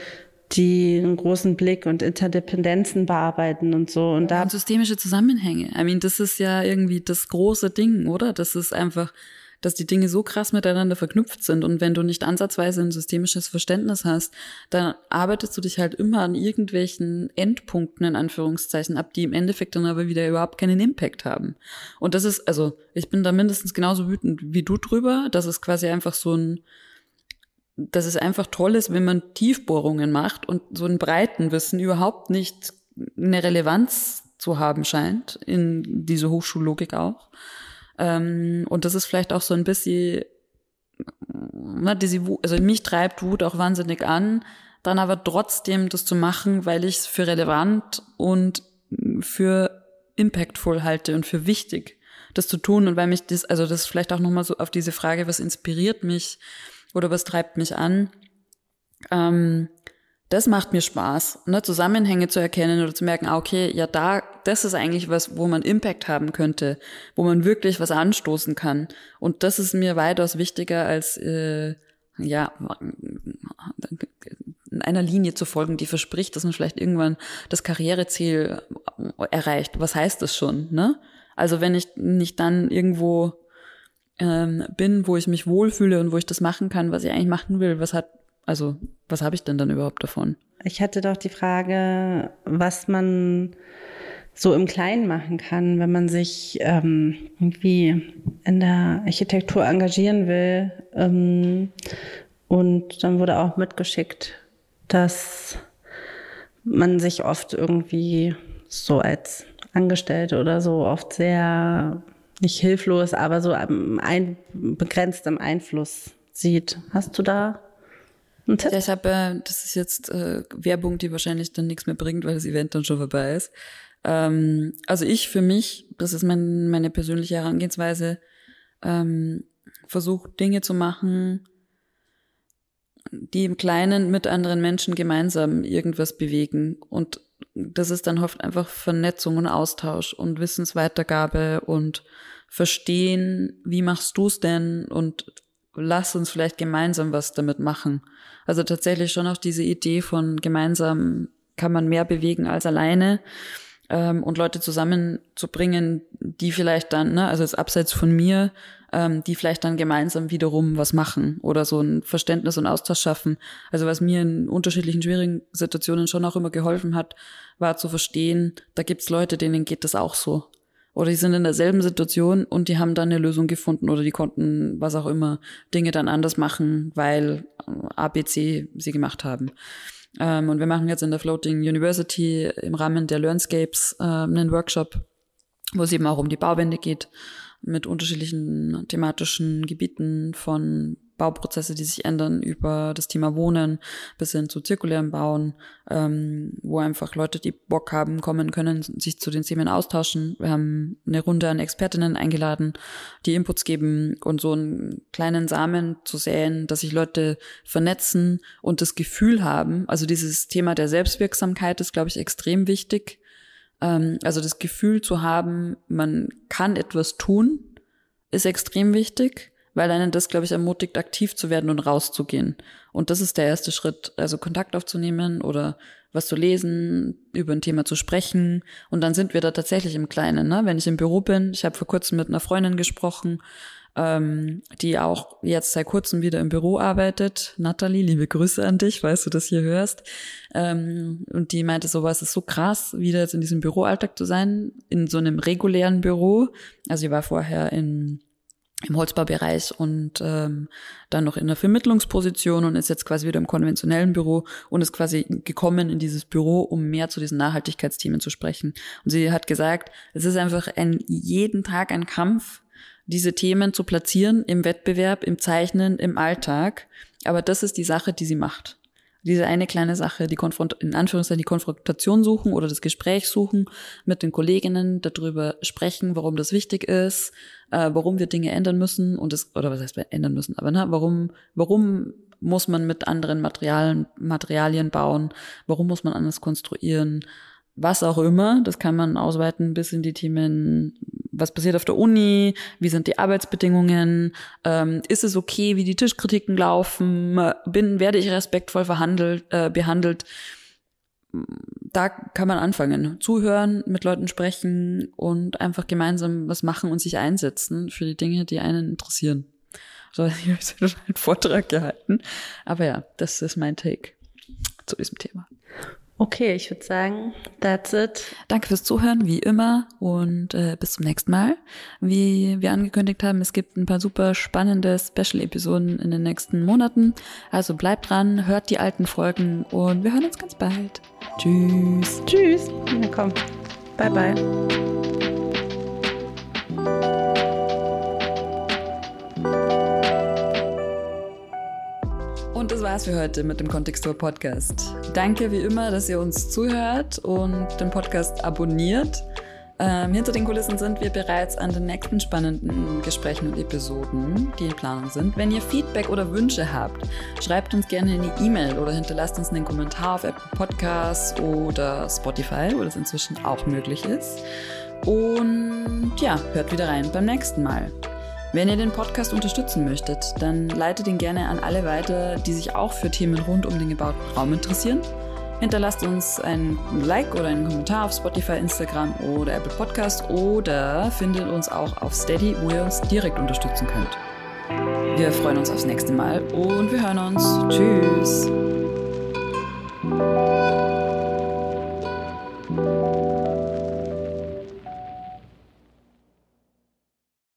die einen großen Blick und Interdependenzen bearbeiten und so. Und da und systemische Zusammenhänge. I mean, das ist ja irgendwie das große Ding, oder? Das ist einfach, dass die Dinge so krass miteinander verknüpft sind. Und wenn du nicht ansatzweise ein systemisches Verständnis hast, dann arbeitest du dich halt immer an irgendwelchen Endpunkten in Anführungszeichen ab, die im Endeffekt dann aber wieder überhaupt keinen Impact haben. Und das ist, also ich bin da mindestens genauso wütend wie du drüber, dass es quasi einfach so ein dass es einfach toll ist, wenn man Tiefbohrungen macht und so ein Breitenwissen überhaupt nicht eine Relevanz zu haben scheint, in diese Hochschullogik auch. Ähm, und das ist vielleicht auch so ein bisschen, ne, diese Wut, also mich treibt Wut auch wahnsinnig an, dann aber trotzdem das zu machen, weil ich es für relevant und für impactful halte und für wichtig, das zu tun und weil mich das, also das ist vielleicht auch nochmal so auf diese Frage, was inspiriert mich, oder was treibt mich an. Ähm, das macht mir Spaß, ne, Zusammenhänge zu erkennen oder zu merken, ah, okay, ja, da, das ist eigentlich was, wo man Impact haben könnte, wo man wirklich was anstoßen kann. Und das ist mir weitaus wichtiger als, äh, ja, in einer Linie zu folgen, die verspricht, dass man vielleicht irgendwann das Karriereziel erreicht. Was heißt das schon, ne? Also wenn ich nicht dann irgendwo ähm, bin, wo ich mich wohlfühle und wo ich das machen kann, was ich eigentlich machen will, was hat, also was habe ich denn dann überhaupt davon? Ich hatte doch die Frage, was man so im Kleinen machen kann, wenn man sich ähm, irgendwie in der Architektur engagieren will. Ähm, und dann wurde auch mitgeschickt, dass man sich oft irgendwie so als Angestellte oder so oft sehr nicht hilflos, aber so ein, begrenzt im Einfluss sieht. Hast du da einen Tipp? Ja, ich habe, äh, das ist jetzt äh, Werbung, die wahrscheinlich dann nichts mehr bringt, weil das Event dann schon vorbei ist. Ähm, also ich für mich, das ist mein, meine persönliche Herangehensweise, ähm, versuche Dinge zu machen, die im Kleinen mit anderen Menschen gemeinsam irgendwas bewegen. Und das ist dann oft einfach Vernetzung und Austausch und Wissensweitergabe und verstehen, wie machst du es denn und lass uns vielleicht gemeinsam was damit machen. Also tatsächlich schon auch diese Idee von gemeinsam kann man mehr bewegen als alleine ähm, und Leute zusammenzubringen, die vielleicht dann, ne, also jetzt abseits von mir, ähm, die vielleicht dann gemeinsam wiederum was machen oder so ein Verständnis und Austausch schaffen. Also was mir in unterschiedlichen schwierigen Situationen schon auch immer geholfen hat, war zu verstehen, da gibt's Leute, denen geht das auch so. Oder die sind in derselben Situation und die haben dann eine Lösung gefunden oder die konnten, was auch immer, Dinge dann anders machen, weil ABC sie gemacht haben. Ähm, und wir machen jetzt in der Floating University im Rahmen der Learnscapes äh, einen Workshop, wo es eben auch um die Bauwende geht mit unterschiedlichen thematischen Gebieten von Bauprozesse, die sich ändern, über das Thema Wohnen bis hin zu zirkulären Bauen, ähm, wo einfach Leute, die Bock haben, kommen können, sich zu den Themen austauschen. Wir haben eine Runde an Expertinnen eingeladen, die Inputs geben und so einen kleinen Samen zu säen, dass sich Leute vernetzen und das Gefühl haben, also dieses Thema der Selbstwirksamkeit ist, glaube ich, extrem wichtig. Ähm, also das Gefühl zu haben, man kann etwas tun, ist extrem wichtig, weil einen das, glaube ich, ermutigt, aktiv zu werden und rauszugehen. Und das ist der erste Schritt, also Kontakt aufzunehmen oder was zu lesen, über ein Thema zu sprechen. Und dann sind wir da tatsächlich im Kleinen. Ne? Wenn ich im Büro bin, ich habe vor kurzem mit einer Freundin gesprochen, ähm, die auch jetzt seit kurzem wieder im Büro arbeitet. Natalie, liebe Grüße an dich, falls du das hier hörst. Ähm, und die meinte so, was ist so krass, wieder jetzt in diesem Büroalltag zu sein, in so einem regulären Büro. Also sie war vorher in im Holzbaubereich und ähm, dann noch in der Vermittlungsposition und ist jetzt quasi wieder im konventionellen Büro und ist quasi gekommen in dieses Büro, um mehr zu diesen Nachhaltigkeitsthemen zu sprechen. Und sie hat gesagt, es ist einfach ein jeden Tag ein Kampf, diese Themen zu platzieren im Wettbewerb, im Zeichnen, im Alltag. Aber das ist die Sache, die sie macht. Diese eine kleine Sache, die Konfront in Anführungszeichen die Konfrontation suchen oder das Gespräch suchen mit den Kolleginnen, darüber sprechen, warum das wichtig ist, äh, warum wir Dinge ändern müssen und das, oder was heißt ändern müssen, aber na, warum, warum muss man mit anderen Materialien, Materialien bauen, warum muss man anders konstruieren, was auch immer, das kann man ausweiten bis in die Themen was passiert auf der Uni, wie sind die Arbeitsbedingungen, ähm, ist es okay, wie die Tischkritiken laufen, bin, werde ich respektvoll verhandelt, äh, behandelt. Da kann man anfangen. Zuhören, mit Leuten sprechen und einfach gemeinsam was machen und sich einsetzen für die Dinge, die einen interessieren. So, ich habe einen Vortrag gehalten. Aber ja, das ist mein Take zu diesem Thema. Okay, ich würde sagen, that's it. Danke fürs Zuhören, wie immer, und äh, bis zum nächsten Mal. Wie wir angekündigt haben, es gibt ein paar super spannende Special-Episoden in den nächsten Monaten. Also bleibt dran, hört die alten Folgen und wir hören uns ganz bald. Tschüss. Tschüss. Na komm. Bye, bye. Und das war's für heute mit dem Kontextur Podcast. Danke wie immer, dass ihr uns zuhört und den Podcast abonniert. Ähm, hinter den Kulissen sind wir bereits an den nächsten spannenden Gesprächen und Episoden, die in Planung sind. Wenn ihr Feedback oder Wünsche habt, schreibt uns gerne eine E-Mail oder hinterlasst uns einen Kommentar auf Apple Podcasts oder Spotify, wo das inzwischen auch möglich ist. Und ja, hört wieder rein beim nächsten Mal. Wenn ihr den Podcast unterstützen möchtet, dann leitet ihn gerne an alle weiter, die sich auch für Themen rund um den gebauten Raum interessieren. Hinterlasst uns ein Like oder einen Kommentar auf Spotify, Instagram oder Apple Podcast oder findet uns auch auf Steady, wo ihr uns direkt unterstützen könnt. Wir freuen uns aufs nächste Mal und wir hören uns. Tschüss.